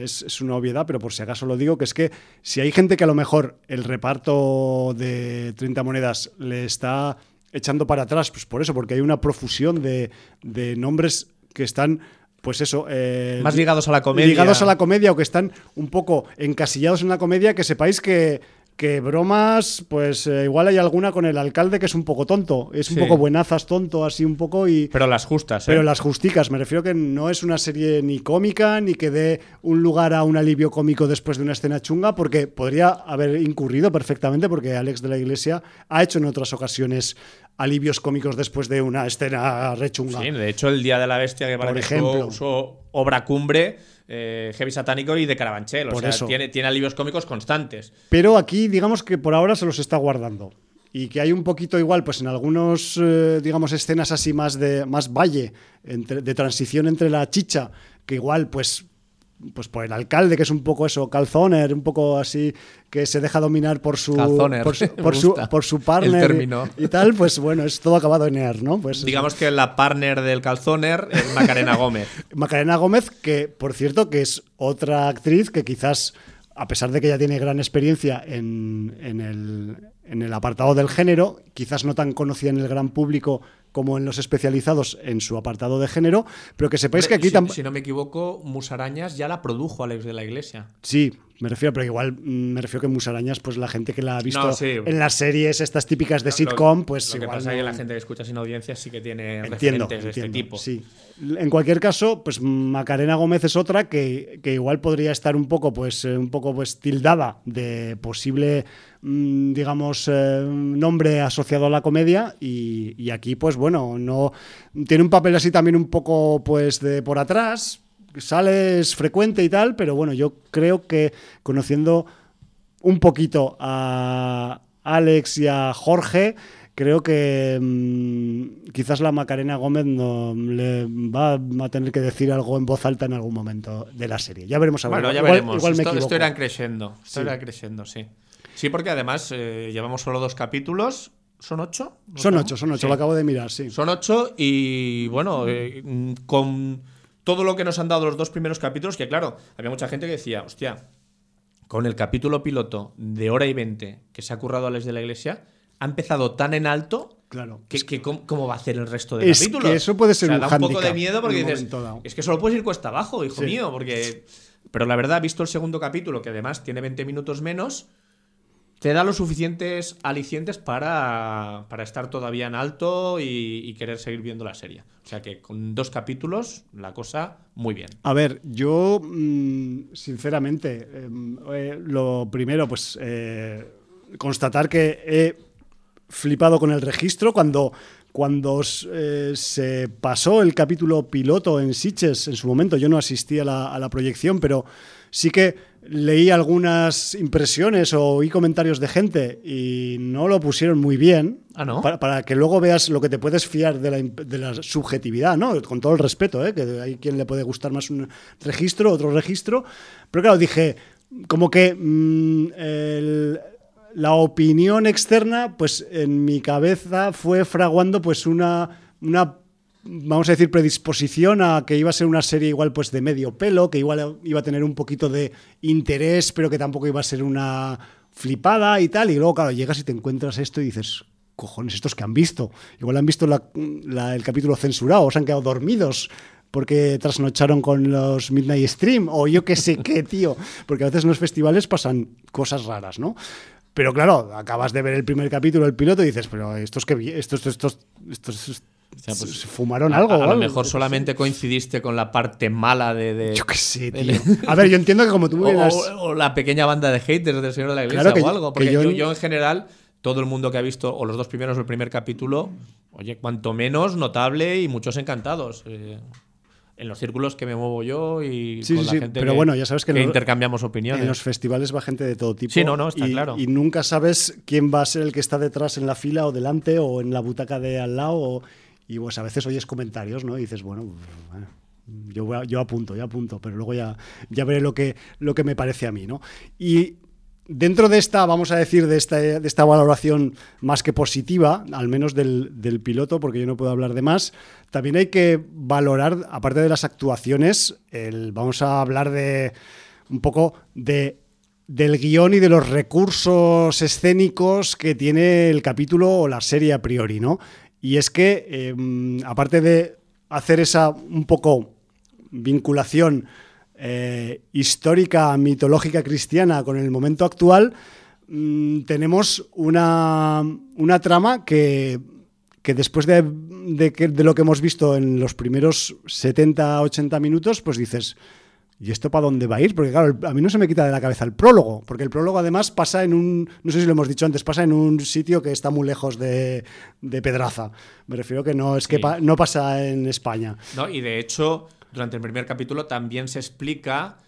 es- es una obviedad, pero por si acaso lo digo, que es que si hay gente que a lo mejor el reparto de 30 monedas le está echando para atrás, pues por eso, porque hay una profusión de, de nombres que están, pues eso... eh, Más ligados a la comedia. ligados a la comedia o que están un poco encasillados en la comedia, que sepáis que, que bromas, pues eh, igual hay alguna con el alcalde que es un poco tonto, es un Sí. poco buenazas tonto, así un poco y... Pero las justas, ¿eh? Pero las justicas, me refiero que no es una serie ni cómica, ni que dé un lugar a un alivio cómico después de una escena chunga, porque podría haber incurrido perfectamente, porque Alex de la Iglesia ha hecho en otras ocasiones alivios cómicos después de una escena rechunga. Sí, de hecho, el Día de la Bestia, que para Por ejemplo. obra cumbre, eh, Heavy Satánico y de Carabanchel. O sea, eso. Tiene, tiene alivios cómicos constantes. Pero aquí, digamos que por ahora se los está guardando. Y que hay un poquito igual, pues en algunos, eh, digamos, escenas así más de más valle, entre- de transición entre la chicha, que igual, pues, pues por el alcalde, que es un poco eso, calzoner, un poco así, que se deja dominar por su, Calzoner, por su, por su, por partner y, y tal, pues bueno, es todo acabado en er, ¿no? Pues Digamos que la partner del calzoner es Macarena Gómez. Macarena Gómez, que por cierto que es otra actriz que quizás, a pesar de que ella tiene gran experiencia en, en el, en el apartado del género, quizás no tan conocida en el gran público como en los especializados en su apartado de género, pero que sepáis que aquí si, tampoco... si no me equivoco, Musarañas ya la produjo Alex de la Iglesia. Sí, me refiero, pero igual mm, me refiero que Musarañas, pues la gente que la ha visto No, sí. en las series estas típicas de Lo- sitcom, pues Lo que igual pasa es que la gente que escucha sin audiencia sí que tiene Entiendo, referentes de este tipo. Sí. En cualquier caso, pues Macarena Gómez es otra que, que igual podría estar un poco, pues, eh, un poco, pues, tildada de posible, mm, digamos, eh, nombre asociado a la comedia y, y aquí, pues, bueno, no tiene un papel así también un poco, pues, de por atrás. Sale es frecuente y tal, pero bueno, yo creo que conociendo un poquito a Alex y a Jorge, creo que mm, quizás la Macarena Gómez no le va a tener que decir algo en voz alta en algún momento de la serie. Ya veremos a ver. Bueno, ya Igual- veremos. igual me esto, irá creciendo. Esto Sí. irá creciendo, sí. Sí, porque además eh, llevamos solo dos capítulos. ¿Son ocho? ¿No Son ocho, son ocho, Sí. lo acabo de mirar, sí. Son ocho y bueno, eh, con todo lo que nos han dado los dos primeros capítulos, que claro, había mucha gente que decía, hostia, con el capítulo piloto de hora y 20 que se ha currado Alex de la Iglesia, ha empezado tan en alto Claro. que, que ¿cómo, cómo va a hacer el resto de Es capítulos? que eso puede ser O sea, un da un poco de miedo porque dices, es que solo puedes ir cuesta abajo, hijo Sí. mío, porque... Pero la verdad, visto el segundo capítulo, que además tiene 20 minutos menos, te da los suficientes alicientes para, para estar todavía en alto y, querer seguir viendo la serie. O sea que con dos capítulos, la cosa muy bien. A ver, yo mm, sinceramente, em, eh, lo primero, pues eh, constatar que he flipado con el registro cuando, cuando eh, se pasó el capítulo piloto en Sitges en su momento. Yo no asistí a la proyección, pero sí que leí algunas impresiones o oí comentarios de gente y no lo pusieron muy bien. Ah, ¿no? Para, para que luego veas lo que te puedes fiar de la, de la subjetividad, ¿no? Con todo el respeto, ¿eh? Que hay quien le puede gustar más un registro, otro registro. Pero claro, dije, como que mm, el- la opinión externa, pues en mi cabeza fue fraguando pues una, una vamos a decir, predisposición a que iba a ser una serie igual pues de medio pelo, que igual iba a tener un poquito de interés, pero que tampoco iba a ser una flipada y tal. Y luego, claro, llegas y te encuentras esto y dices, cojones, estos que han visto. Igual han visto el capítulo censurado, o se han quedado dormidos porque trasnocharon con los Midnight Stream, o yo qué sé qué, tío. Porque a veces en los festivales pasan cosas raras, ¿no? Pero claro, acabas de ver el primer capítulo, el piloto, y dices, pero estos que vi- estos, estos, estos, sea, pues, fumaron algo. A, o lo mejor solamente coincidiste con la parte mala de. Yo qué sé, de- tío. A ver, yo entiendo que como tú o, o- o la pequeña banda de haters del Señor de la Iglesia Claro que o algo. que Porque yo yo, en- yo en general, todo el mundo que ha visto, o los dos primeros o el primer capítulo, oye, cuanto menos notable y muchos encantados. eh, en los círculos que me muevo yo y Sí, con sí, la gente pero que, bueno, ya sabes que en intercambiamos opiniones. En los festivales va gente de todo tipo. Sí, no, no, está y, claro. Y nunca sabes quién va a ser el que está detrás en la fila o delante o en la butaca de al lado. o- y pues a veces oyes comentarios, ¿no? Y dices, bueno, yo, yo apunto, yo apunto, pero luego ya, ya veré lo que, lo que me parece a mí, ¿no? Y dentro de esta, vamos a decir, de esta, de esta valoración más que positiva, al menos del, del piloto, porque yo no puedo hablar de más, también hay que valorar, aparte de las actuaciones, el, vamos a hablar de un poco de del guion y de los recursos escénicos que tiene el capítulo o la serie a priori, ¿no? Y es que, eh, aparte de hacer esa un poco vinculación eh, histórica, mitológica cristiana con el momento actual, mm, tenemos una, una trama que, que después de, de de lo que hemos visto en los primeros 70-80 minutos, pues dices, ¿y esto para dónde va a ir? Porque claro, a mí no se me quita de la cabeza el prólogo, porque el prólogo además pasa en un, no sé si lo hemos dicho antes, pasa en un sitio que está muy lejos de, de Pedraza. Me refiero que no es que pa- no pasa en España. ¿no? Y de hecho, durante el primer capítulo también se explica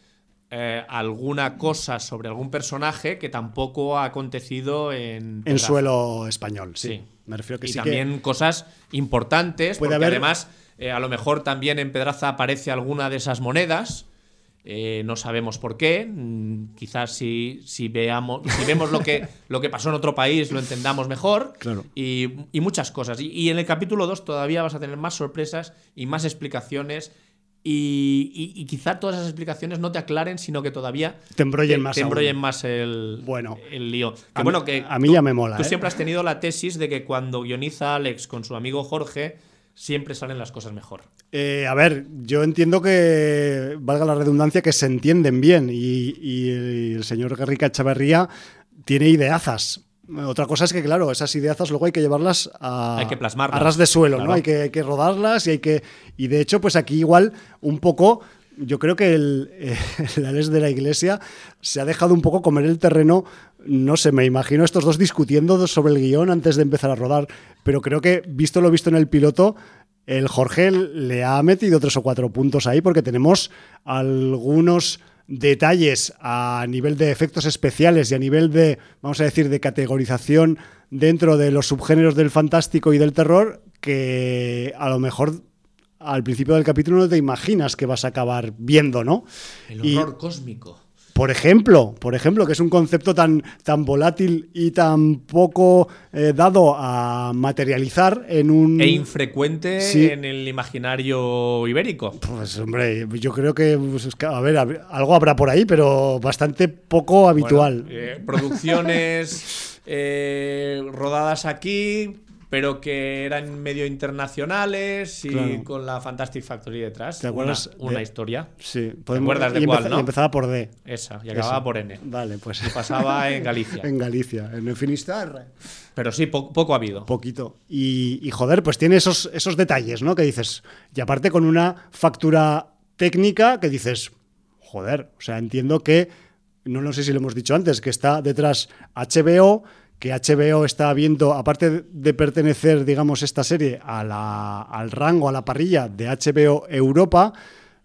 eh, alguna cosa sobre algún personaje que tampoco ha acontecido en, En suelo español, sí. Sí. Me refiero que y sí también cosas importantes, Puede porque haber- además eh, a lo mejor también en Pedraza aparece alguna de esas monedas. Eh, no sabemos por qué. mm, Quizás si, si, veamos, si vemos lo que, lo que pasó en otro país lo entendamos mejor. Claro. Y, y muchas cosas. Y, y en el capítulo 2 todavía vas a tener más sorpresas y más explicaciones. Y, y- quizá todas esas explicaciones no te aclaren, sino que todavía Te embrollen más te embrollen más el, Bueno. el lío. Que A mí- bueno, que a mí tú- ya me mola, Tú ¿eh? siempre has tenido la tesis de que cuando guioniza Alex con su amigo Jorge, siempre salen las cosas mejor. Eh, a ver, yo entiendo que, valga la redundancia, que se entienden bien y, y el señor Garrica Echavarría tiene ideazas. Otra cosa es que, claro, esas ideazas luego hay que llevarlas a, Hay que plasmarlas, a ras de suelo, ¿no? claro. Hay que, hay que rodarlas y hay que... Y de hecho, pues aquí igual un poco... Yo creo que el, el Alex de la Iglesia se ha dejado un poco comer el terreno. No sé, me imagino estos dos discutiendo sobre el guion antes de empezar a rodar. Pero creo que, visto lo visto en el piloto, el Jorge le ha metido tres o cuatro puntos ahí porque tenemos algunos detalles a nivel de efectos especiales y a nivel de, vamos a decir, de categorización dentro de los subgéneros del fantástico y del terror que a lo mejor al principio del capítulo no te imaginas que vas a acabar viendo, ¿no? El Y- horror cósmico. Por ejemplo, por ejemplo, que es un concepto tan, tan volátil y tan poco eh, dado a materializar en un... E infrecuente Sí. en el imaginario ibérico. Pues hombre, yo creo que, pues, a ver, algo habrá por ahí, pero bastante poco habitual. Bueno, eh, producciones eh, rodadas aquí, pero que eran medio internacionales y Claro. con la Fantastic Factory detrás. ¿Te acuerdas Una, historia. sí, acuerdas de y cuál, empeza- no? y empezaba por D. Esa, y acababa por N. Vale, pues Pasaba en Galicia. en Galicia, en el Finisterre. Pero sí, po- poco ha habido. Poquito. Y, y, joder, pues tiene esos, esos detalles, ¿no? Que dices. Y aparte con una factura técnica que dices, joder, o sea, entiendo que, no, no sé si lo hemos dicho antes, que está detrás HBO, que HBO está viendo, aparte de- pertenecer, digamos, esta serie a la- al rango, a la parrilla de HBO Europa,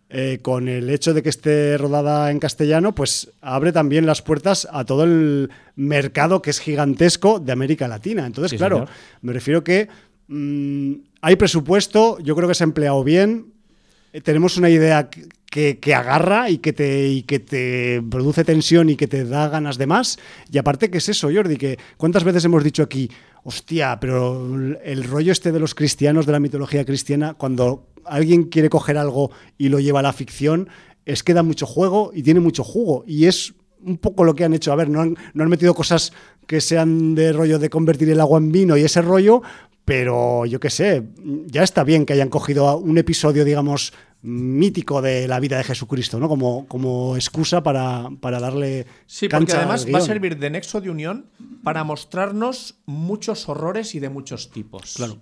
eh, con el hecho de que esté rodada en castellano, pues abre también las puertas a todo el mercado que es gigantesco de América Latina. Entonces, Sí, claro, señor. me refiero que mm, hay presupuesto, yo creo que se ha empleado bien, eh, tenemos una idea que, que- que agarra y que, te, que te produce tensión y que te da ganas de más. Y aparte, ¿qué es eso, Jordi? Que ¿Cuántas veces hemos dicho aquí, hostia, pero el rollo este de los cristianos, de la mitología cristiana, cuando alguien quiere coger algo y lo lleva a la ficción, es que da mucho juego y tiene mucho jugo. Y es un poco lo que han hecho. A ver, no han, no han metido cosas que sean de rollo de convertir el agua en vino y ese rollo, pero yo qué sé, ya está bien que hayan cogido un episodio, digamos, mítico de la vida de Jesucristo, ¿no? Como, como excusa para, para darle Sí, porque además va a servir de nexo de unión para mostrarnos muchos horrores y de muchos tipos. Claro.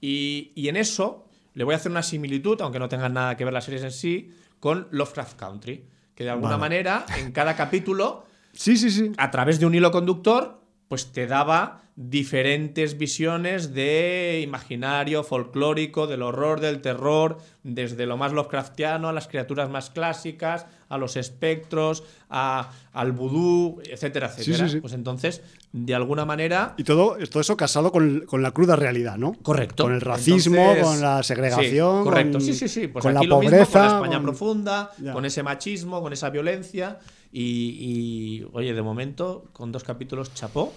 Y, y en eso le voy a hacer una similitud, aunque no tengan nada que ver las series en sí, con Lovecraft Country. Que de alguna Vale. manera, en cada capítulo, Sí, sí, sí. a través de un hilo conductor, pues te daba diferentes visiones de imaginario folclórico, del horror, del terror, desde lo más Lovecraftiano a las criaturas más clásicas, a los espectros, a- al vudú, etcétera, etcétera. sí, sí. Pues entonces, de alguna manera, Y todo, todo eso casado con, con la cruda realidad, ¿no? Correcto. Con el racismo, Entonces, con la segregación. correcto. con- sí, sí, sí. Pues con aquí la lo pobreza. mismo con la España con- profunda, Ya. con ese machismo, con esa violencia. Y, y, oye, de momento, con dos capítulos chapó.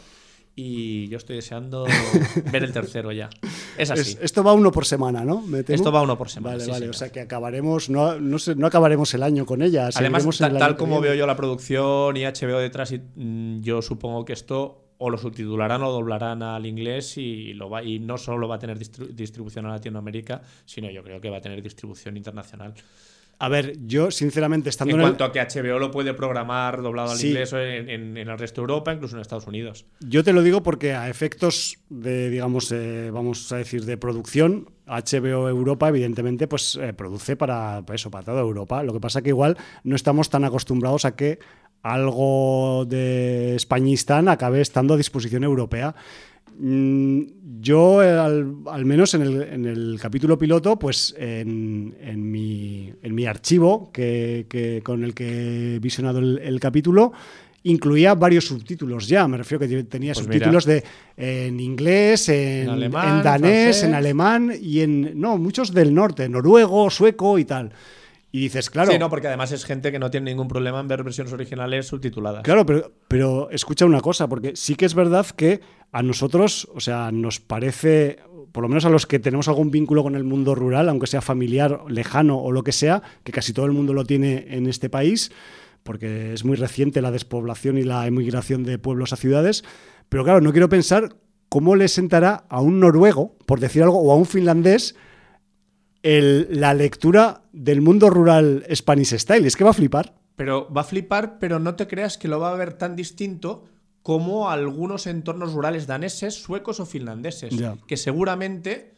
Y yo estoy deseando ver el tercero ya. Es así. Es- esto va uno por semana, ¿no? Esto va uno por semana. Vale, sí, vale. señor. O sea que acabaremos, no, no, sé, no acabaremos el año con ella. Además, el tal como veo yo la producción y HBO detrás, y, mm, yo supongo que esto o lo subtitularán o doblarán al inglés y, lo va, y no solo va a tener distri- distribución a Latinoamérica, sino yo creo que va a tener distribución internacional. A ver, yo sinceramente estando En en, el- cuanto a que HBO lo puede programar doblado al Sí. inglés en, en- en el resto de Europa, incluso en Estados Unidos. Yo te lo digo porque a efectos de, digamos, eh, vamos a decir, de producción, HBO Europa, evidentemente, pues eh, produce para, para eso, para toda Europa. Lo que pasa que igual no estamos tan acostumbrados a que algo de Españistán acabe estando a disposición europea. Mm, Yo, al, al menos en el, en el capítulo piloto, pues en, en mi, en mi archivo que, que- con el que he visionado el, el capítulo, incluía varios subtítulos ya. Me refiero que tenía Pues subtítulos de en inglés, en, alemán, danés, francés. en alemán y en. No, muchos del norte, noruego, sueco y tal. Y dices, claro. Sí, no, porque además es gente que no tiene ningún problema en ver versiones originales subtituladas. Claro, pero, pero escucha una cosa, porque sí que es verdad que a nosotros, o sea, nos parece, por lo menos a los que tenemos algún vínculo con el mundo rural, aunque sea familiar, lejano o lo que sea, que casi todo el mundo lo tiene en este país, porque es muy reciente la despoblación y la emigración de pueblos a ciudades, pero claro, no quiero pensar cómo le sentará a un noruego, por decir algo, o a un finlandés, el- la lectura del mundo rural Spanish Style. Es que va a flipar. Pero va a flipar, pero no te creas que lo va a ver tan distinto como algunos entornos rurales daneses, suecos o finlandeses, que seguramente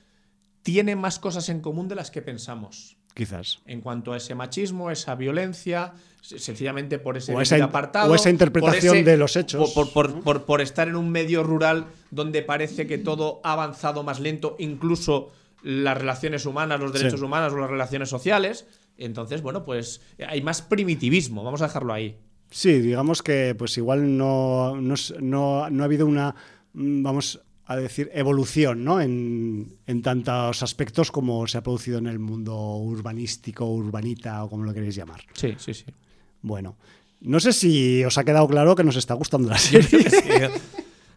tienen más cosas en común de las que pensamos. Quizás. En cuanto a ese machismo, esa violencia, se- sencillamente por ese O esa apartado. o esa interpretación ese- de los hechos. Por, por- por- por- por estar en un medio rural donde parece que todo ha avanzado más lento, incluso las relaciones humanas, los derechos Sí. humanos o las relaciones sociales. Entonces, bueno, pues hay más primitivismo, vamos a dejarlo ahí. Sí, digamos que pues igual no, no- no ha habido una, mm, vamos a decir, evolución ¿no? en, en tantos aspectos como se ha producido en el mundo urbanístico, urbanita o como lo queréis llamar. Sí, sí, sí. Bueno, No sé si os ha quedado claro que nos está gustando la serie.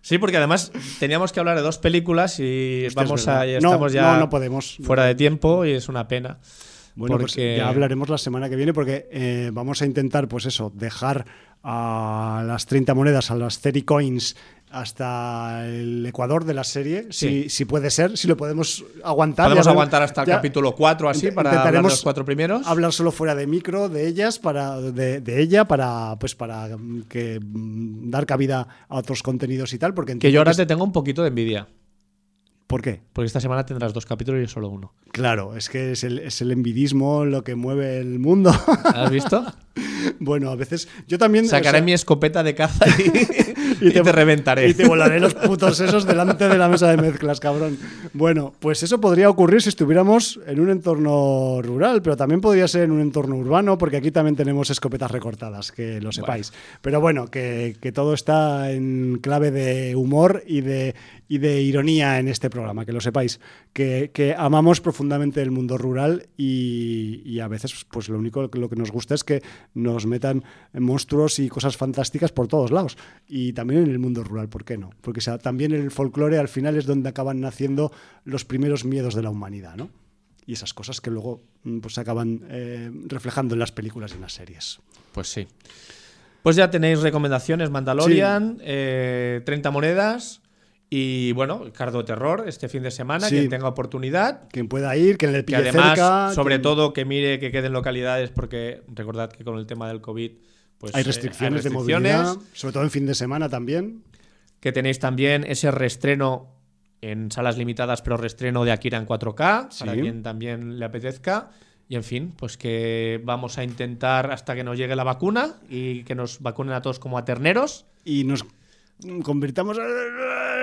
Sí, porque además teníamos que hablar de dos películas y Hostia, es vamos a, ya No, estamos ya no, no podemos. fuera de tiempo y es una pena. Bueno, pues porque- ya hablaremos la semana que viene porque eh, vamos a intentar, pues eso, dejar a las 30 monedas, a las 30 coins, hasta el Ecuador de la serie, Sí. si, si puede ser, si lo podemos aguantar. Podemos Ya aguantar hasta el ya capítulo 4 así para hablar los cuatro primeros. Hablar solo fuera de micro de ellas, para, de, de ella, para pues para mm, que mm, dar cabida a otros contenidos y tal. Porque Que yo ahora te tengo un poquito de envidia. ¿Por qué? Porque esta semana tendrás dos capítulos y solo uno. Claro, es que es el, es el envidismo lo que mueve el mundo. ¿Has visto? bueno, a veces yo también... o Sacaré sea, mi escopeta de caza y, y te, reventaré. Y te volaré los putos esos delante de la mesa de mezclas, cabrón. Bueno, pues eso podría ocurrir si estuviéramos en un entorno rural, pero también podría ser en un entorno urbano, porque aquí también tenemos escopetas recortadas, que lo sepáis. Pero bueno, que, que todo está en clave de humor y de, y de ironía en este programa, que lo sepáis. Que, que amamos profundamente el mundo rural y, y a veces pues lo único que lo que nos gusta es que nos metan monstruos y cosas fantásticas por todos lados. Y también en el mundo rural, ¿por qué no? Porque o sea, también el folclore al final es donde acaban naciendo los primeros miedos de la humanidad, ¿no? Y esas cosas que luego mm, pues, se acaban eh, reflejando en las películas y en las series. Pues sí. Pues ya tenéis recomendaciones: Mandalorian, eh, 30 monedas y bueno, Cardo Terror este fin de semana. Sí. Quien tenga oportunidad. Quien pueda ir, que le Que pille además, cerca. sobre que- todo, que mire que queden localidades, porque recordad que con el tema del COVID, pues Hay eh, restricciones, de movilidad, sobre todo en fin de semana también. Que tenéis también ese reestreno en salas limitadas, pero reestreno de Akira en 4K, Sí. para quien también le apetezca. Y en fin, pues que vamos a intentar hasta que nos llegue la vacuna y que nos vacunen a todos como a terneros. y nos convirtamos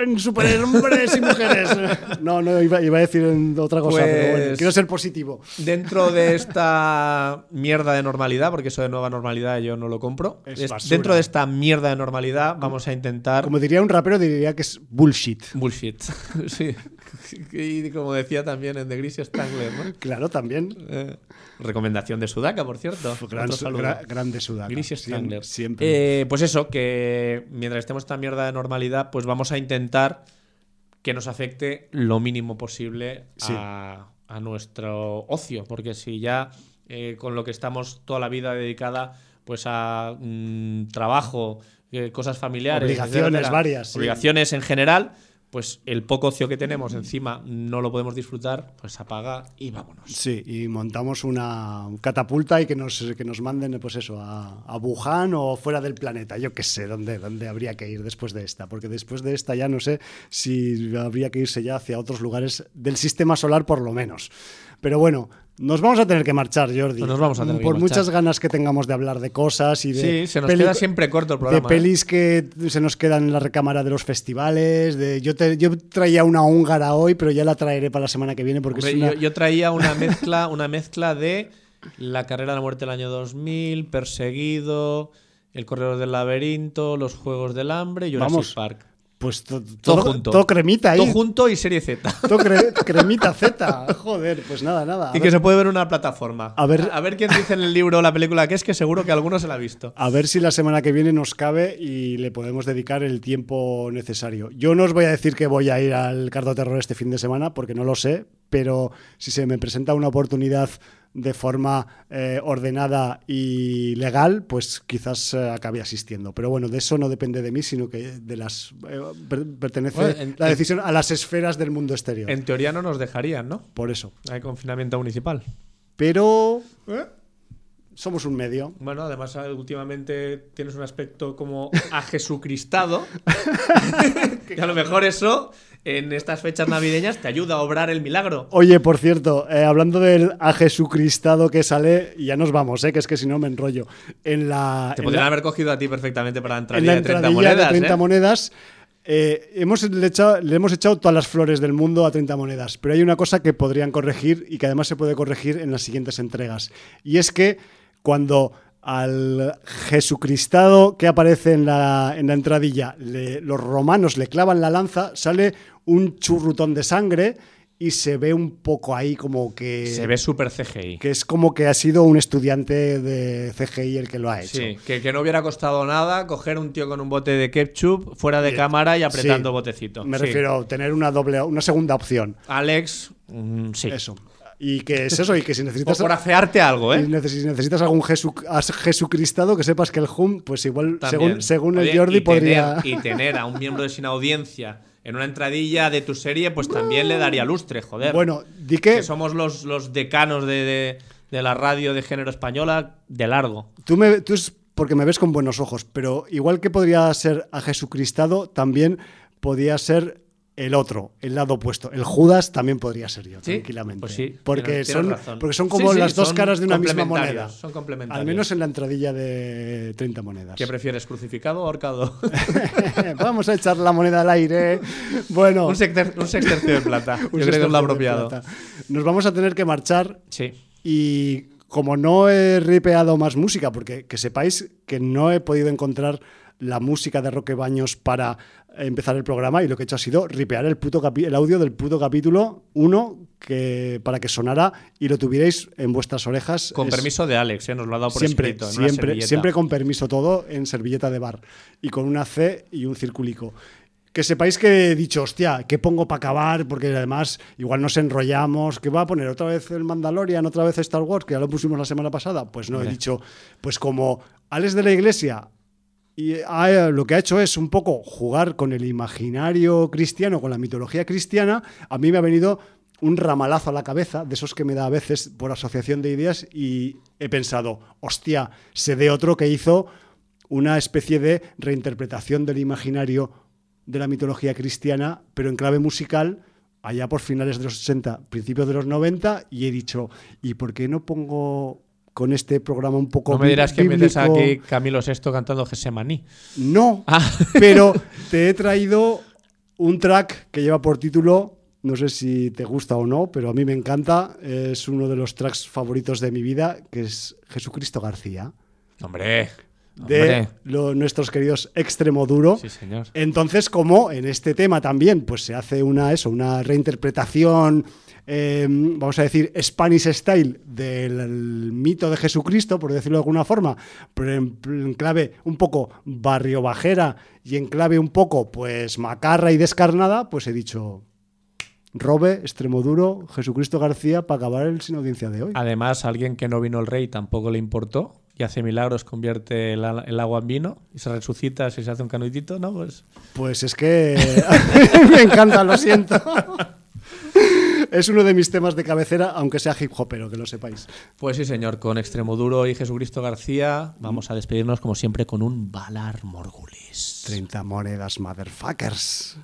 en superhombres y mujeres. No, no, iba, iba a decir otra cosa, pero bueno, Pues- quiero ser positivo. Dentro de esta mierda de normalidad, porque eso de nueva normalidad yo no lo compro. Es dentro de esta mierda de normalidad vamos a intentar Como diría un rapero, diría que es bullshit. Bullshit. sí. Y como decía también en The Greasy Strangler, ¿no? Claro, también. Eh, recomendación de Sudaka, por cierto. Gran, gra- grande Sudaca. Greasy Strangler. Siempre. Eh, pues eso, que mientras estemos en esta mierda de normalidad, pues vamos a intentar que nos afecte lo mínimo posible Sí. a, a nuestro ocio. Porque si ya eh, con lo que estamos toda la vida dedicada pues a mm, trabajo, cosas familiares, Obligaciones etcétera, varias, sí. obligaciones en general, pues el poco ocio que tenemos encima no lo podemos disfrutar, pues apaga y vámonos. Sí, y montamos una catapulta y que nos, que nos manden, pues eso, a, a Wuhan o fuera del planeta. Yo qué sé, ¿dónde, dónde habría que ir después de esta. Porque después de esta ya no sé si habría que irse ya hacia otros lugares del sistema solar, por lo menos. Pero bueno, nos vamos a tener que marchar, Jordi. Nos vamos a tener que Por marchar. muchas ganas que tengamos de hablar de cosas y de. Sí, se nos peli- queda siempre corto el programa. De ¿eh? pelis que se nos quedan en la recámara de los festivales. De, yo, te- yo traía una húngara hoy, pero ya la traeré para la semana que viene porque Hombre, es una. yo, yo traía una mezcla, una mezcla de la carrera de la muerte del año 2000, Perseguido, El corredor del laberinto, Los Juegos del Hambre y Jurassic Vamos, Park. Pues to- Todo todo, junto. todo cremita ahí. Todo junto y serie Z. Todo cre- cremita Z. Joder, pues nada, nada. Y ver, que se puede ver en una plataforma. A ver- a ver quién dice en el libro o la película que es, que seguro que alguno se la ha visto. a ver si la semana que viene nos cabe y le podemos dedicar el tiempo necesario. Yo no os voy a decir que voy a ir al Cardo Terror este fin de semana porque no lo sé, pero si se me presenta una oportunidad de forma eh, ordenada y legal, pues quizás eh, acabe asistiendo. Pero bueno, de eso no depende de mí, sino que de las eh, per- pertenece Bueno, en- la en- decisión a las esferas del mundo exterior. En teoría no nos dejarían, ¿no? Por eso. Hay confinamiento municipal. Pero somos un medio. Bueno, además últimamente tienes un aspecto como a Jesucristado. que a lo mejor eso en estas fechas navideñas te ayuda a obrar el milagro. Oye, por cierto, eh, hablando del a Jesucristado que sale, ya nos vamos, eh, que es que si no me enrollo. En la, Te en podrían la- haber cogido a ti perfectamente para la en entradilla la de 30 entradilla monedas. de 30 ¿eh? monedas. eh, hemos le, echado- le hemos echado todas las flores del mundo a 30 monedas, pero hay una cosa que podrían corregir y que además se puede corregir en las siguientes entregas. Y es que cuando al Jesucristado que aparece en la, en la entradilla le- los romanos le clavan la lanza, sale un churrutón de sangre y se ve un poco ahí como que... Se ve súper CGI. Que es como que ha sido un estudiante de CGI el que lo ha hecho. Sí, que, que no hubiera costado nada coger un tío con un bote de ketchup fuera de cámara y apretando Sí. botecito. Me Sí. refiero a tener una doble, una segunda opción. Alex, mm, sí. Eso. Y que es eso, y que si O necesitas... por afearte algo, ¿eh? si necesitas algún Jesu, Jesucristado, que sepas que el Hum, pues igual, También. según, según el Jordi, y podría... Tener, y tener a un miembro de sin audiencia en una entradilla de tu serie, pues también le daría lustre, joder. Bueno, di que que somos los, los decanos de, de- de la radio de género española de largo. tú, me, tú es porque me ves con buenos ojos, pero igual que podría ser a Jesucristado, también podría ser el otro, el lado opuesto. El Judas también podría ser yo, Sí, tranquilamente. pues sí, porque, son, razón. porque son como Sí, las dos caras de una misma moneda. son complementarios. Al menos en la entradilla de 30 monedas. ¿Qué prefieres, crucificado o ahorcado? Vamos a echar la moneda al aire. Bueno, un, sexter- un sextercio de plata. Yo un creo que es lo apropiado. Nos vamos a tener que marchar Sí. Y como no he ripeado más música, porque que sepáis que no he podido encontrar la música de Roque Baños para empezar el programa y lo que he hecho ha sido ripear el, puto el audio del puto capítulo 1 que, para que sonara y lo tuvierais en vuestras orejas. Con Es- permiso de Alex, ¿eh? nos lo ha dado por siempre, escrito. en siempre, con permiso todo en servilleta de bar y con una C y un circulico. Que sepáis que he dicho, hostia, ¿qué pongo para acabar? Porque además igual nos enrollamos, ¿qué va a poner? ¿Otra vez el Mandalorian, otra vez Star Wars, que ya lo pusimos la semana pasada? Pues no, he dicho, pues como Alex de la Iglesia y ha- lo que ha hecho es un poco jugar con el imaginario cristiano, con la mitología cristiana, a mí me ha venido un ramalazo a la cabeza, de esos que me da a veces por asociación de ideas, y he pensado, hostia, sé de otro que hizo una especie de reinterpretación del imaginario de la mitología cristiana, pero en clave musical, allá por finales de los 80, principios de los 90, y he dicho, ¿y por qué no pongo con este programa un poco No me dirás que metes aquí Camilo VI cantando Gesemaní. No, Ah. pero te he traído un track que lleva por título, no sé si te gusta o no, pero a mí me encanta, es uno de los tracks favoritos de mi vida, que es Jesucristo García, Hombre. de lo- nuestros queridos Extremo Duro. Sí, señor. Entonces, como en este tema también, pues se hace una eso, una reinterpretación, eh, vamos a decir, Spanish style del mito de Jesucristo, por decirlo de alguna forma, pero en, en clave un poco barrio bajera y en clave un poco, pues macarra y descarnada, pues he dicho. Robe, Extremoduro, Jesucristo García para acabar el sin audiencia de hoy. Además, alguien que no vino el rey tampoco le importó y hace milagros, convierte el, agua en vino y se resucita si se hace un canudito, ¿no? Pues Pues es que me encanta, lo siento. Es uno de mis temas de cabecera, aunque sea hip hopero, que lo sepáis. Pues sí, señor, con Extremoduro y Jesucristo García vamos a despedirnos como siempre con un Valar Morgulis. 30 monedas, motherfuckers.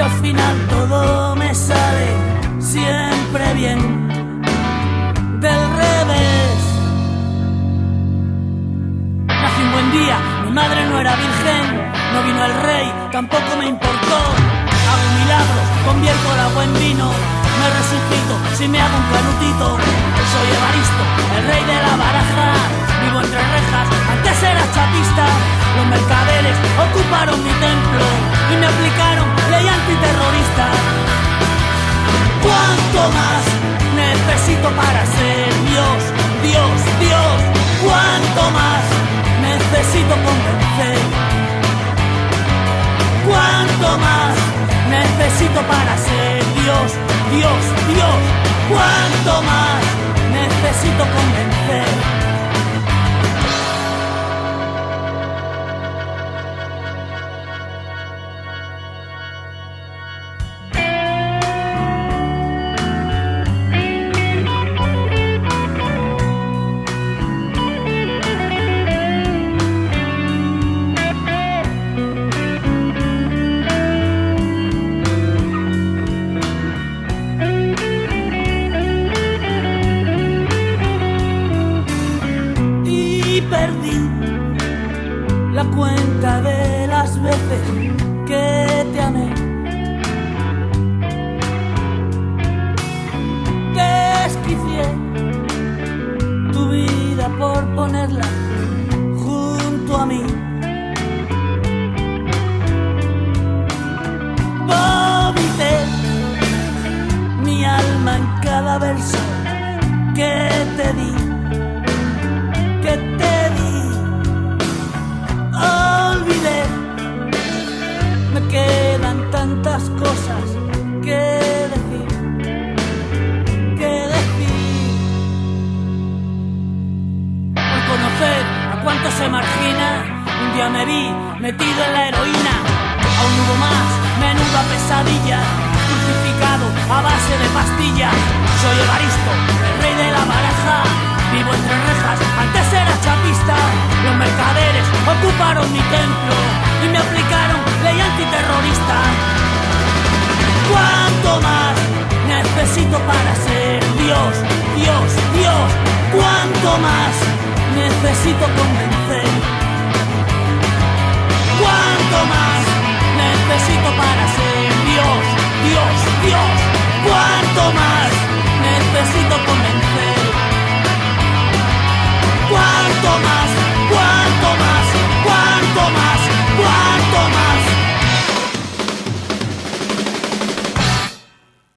al final todo me sale siempre bien del revés. Nací un buen día, mi madre no era virgen, no vino el rey, tampoco me importó. Hago milagros, convierto el agua en vino me resucito si me hago un canutito. Soy Evaristo, el rey de la baraja. Vivo entre rejas, antes era chapista. Los mercaderes ocuparon mi templo y me aplicaron ley antiterrorista. ¿Cuánto más necesito para ser Dios, Dios, Dios? ¿Cuánto más necesito convencer? ¿Cuánto más? necesito para ser Dios, Dios, Dios. Cuanto más necesito convencer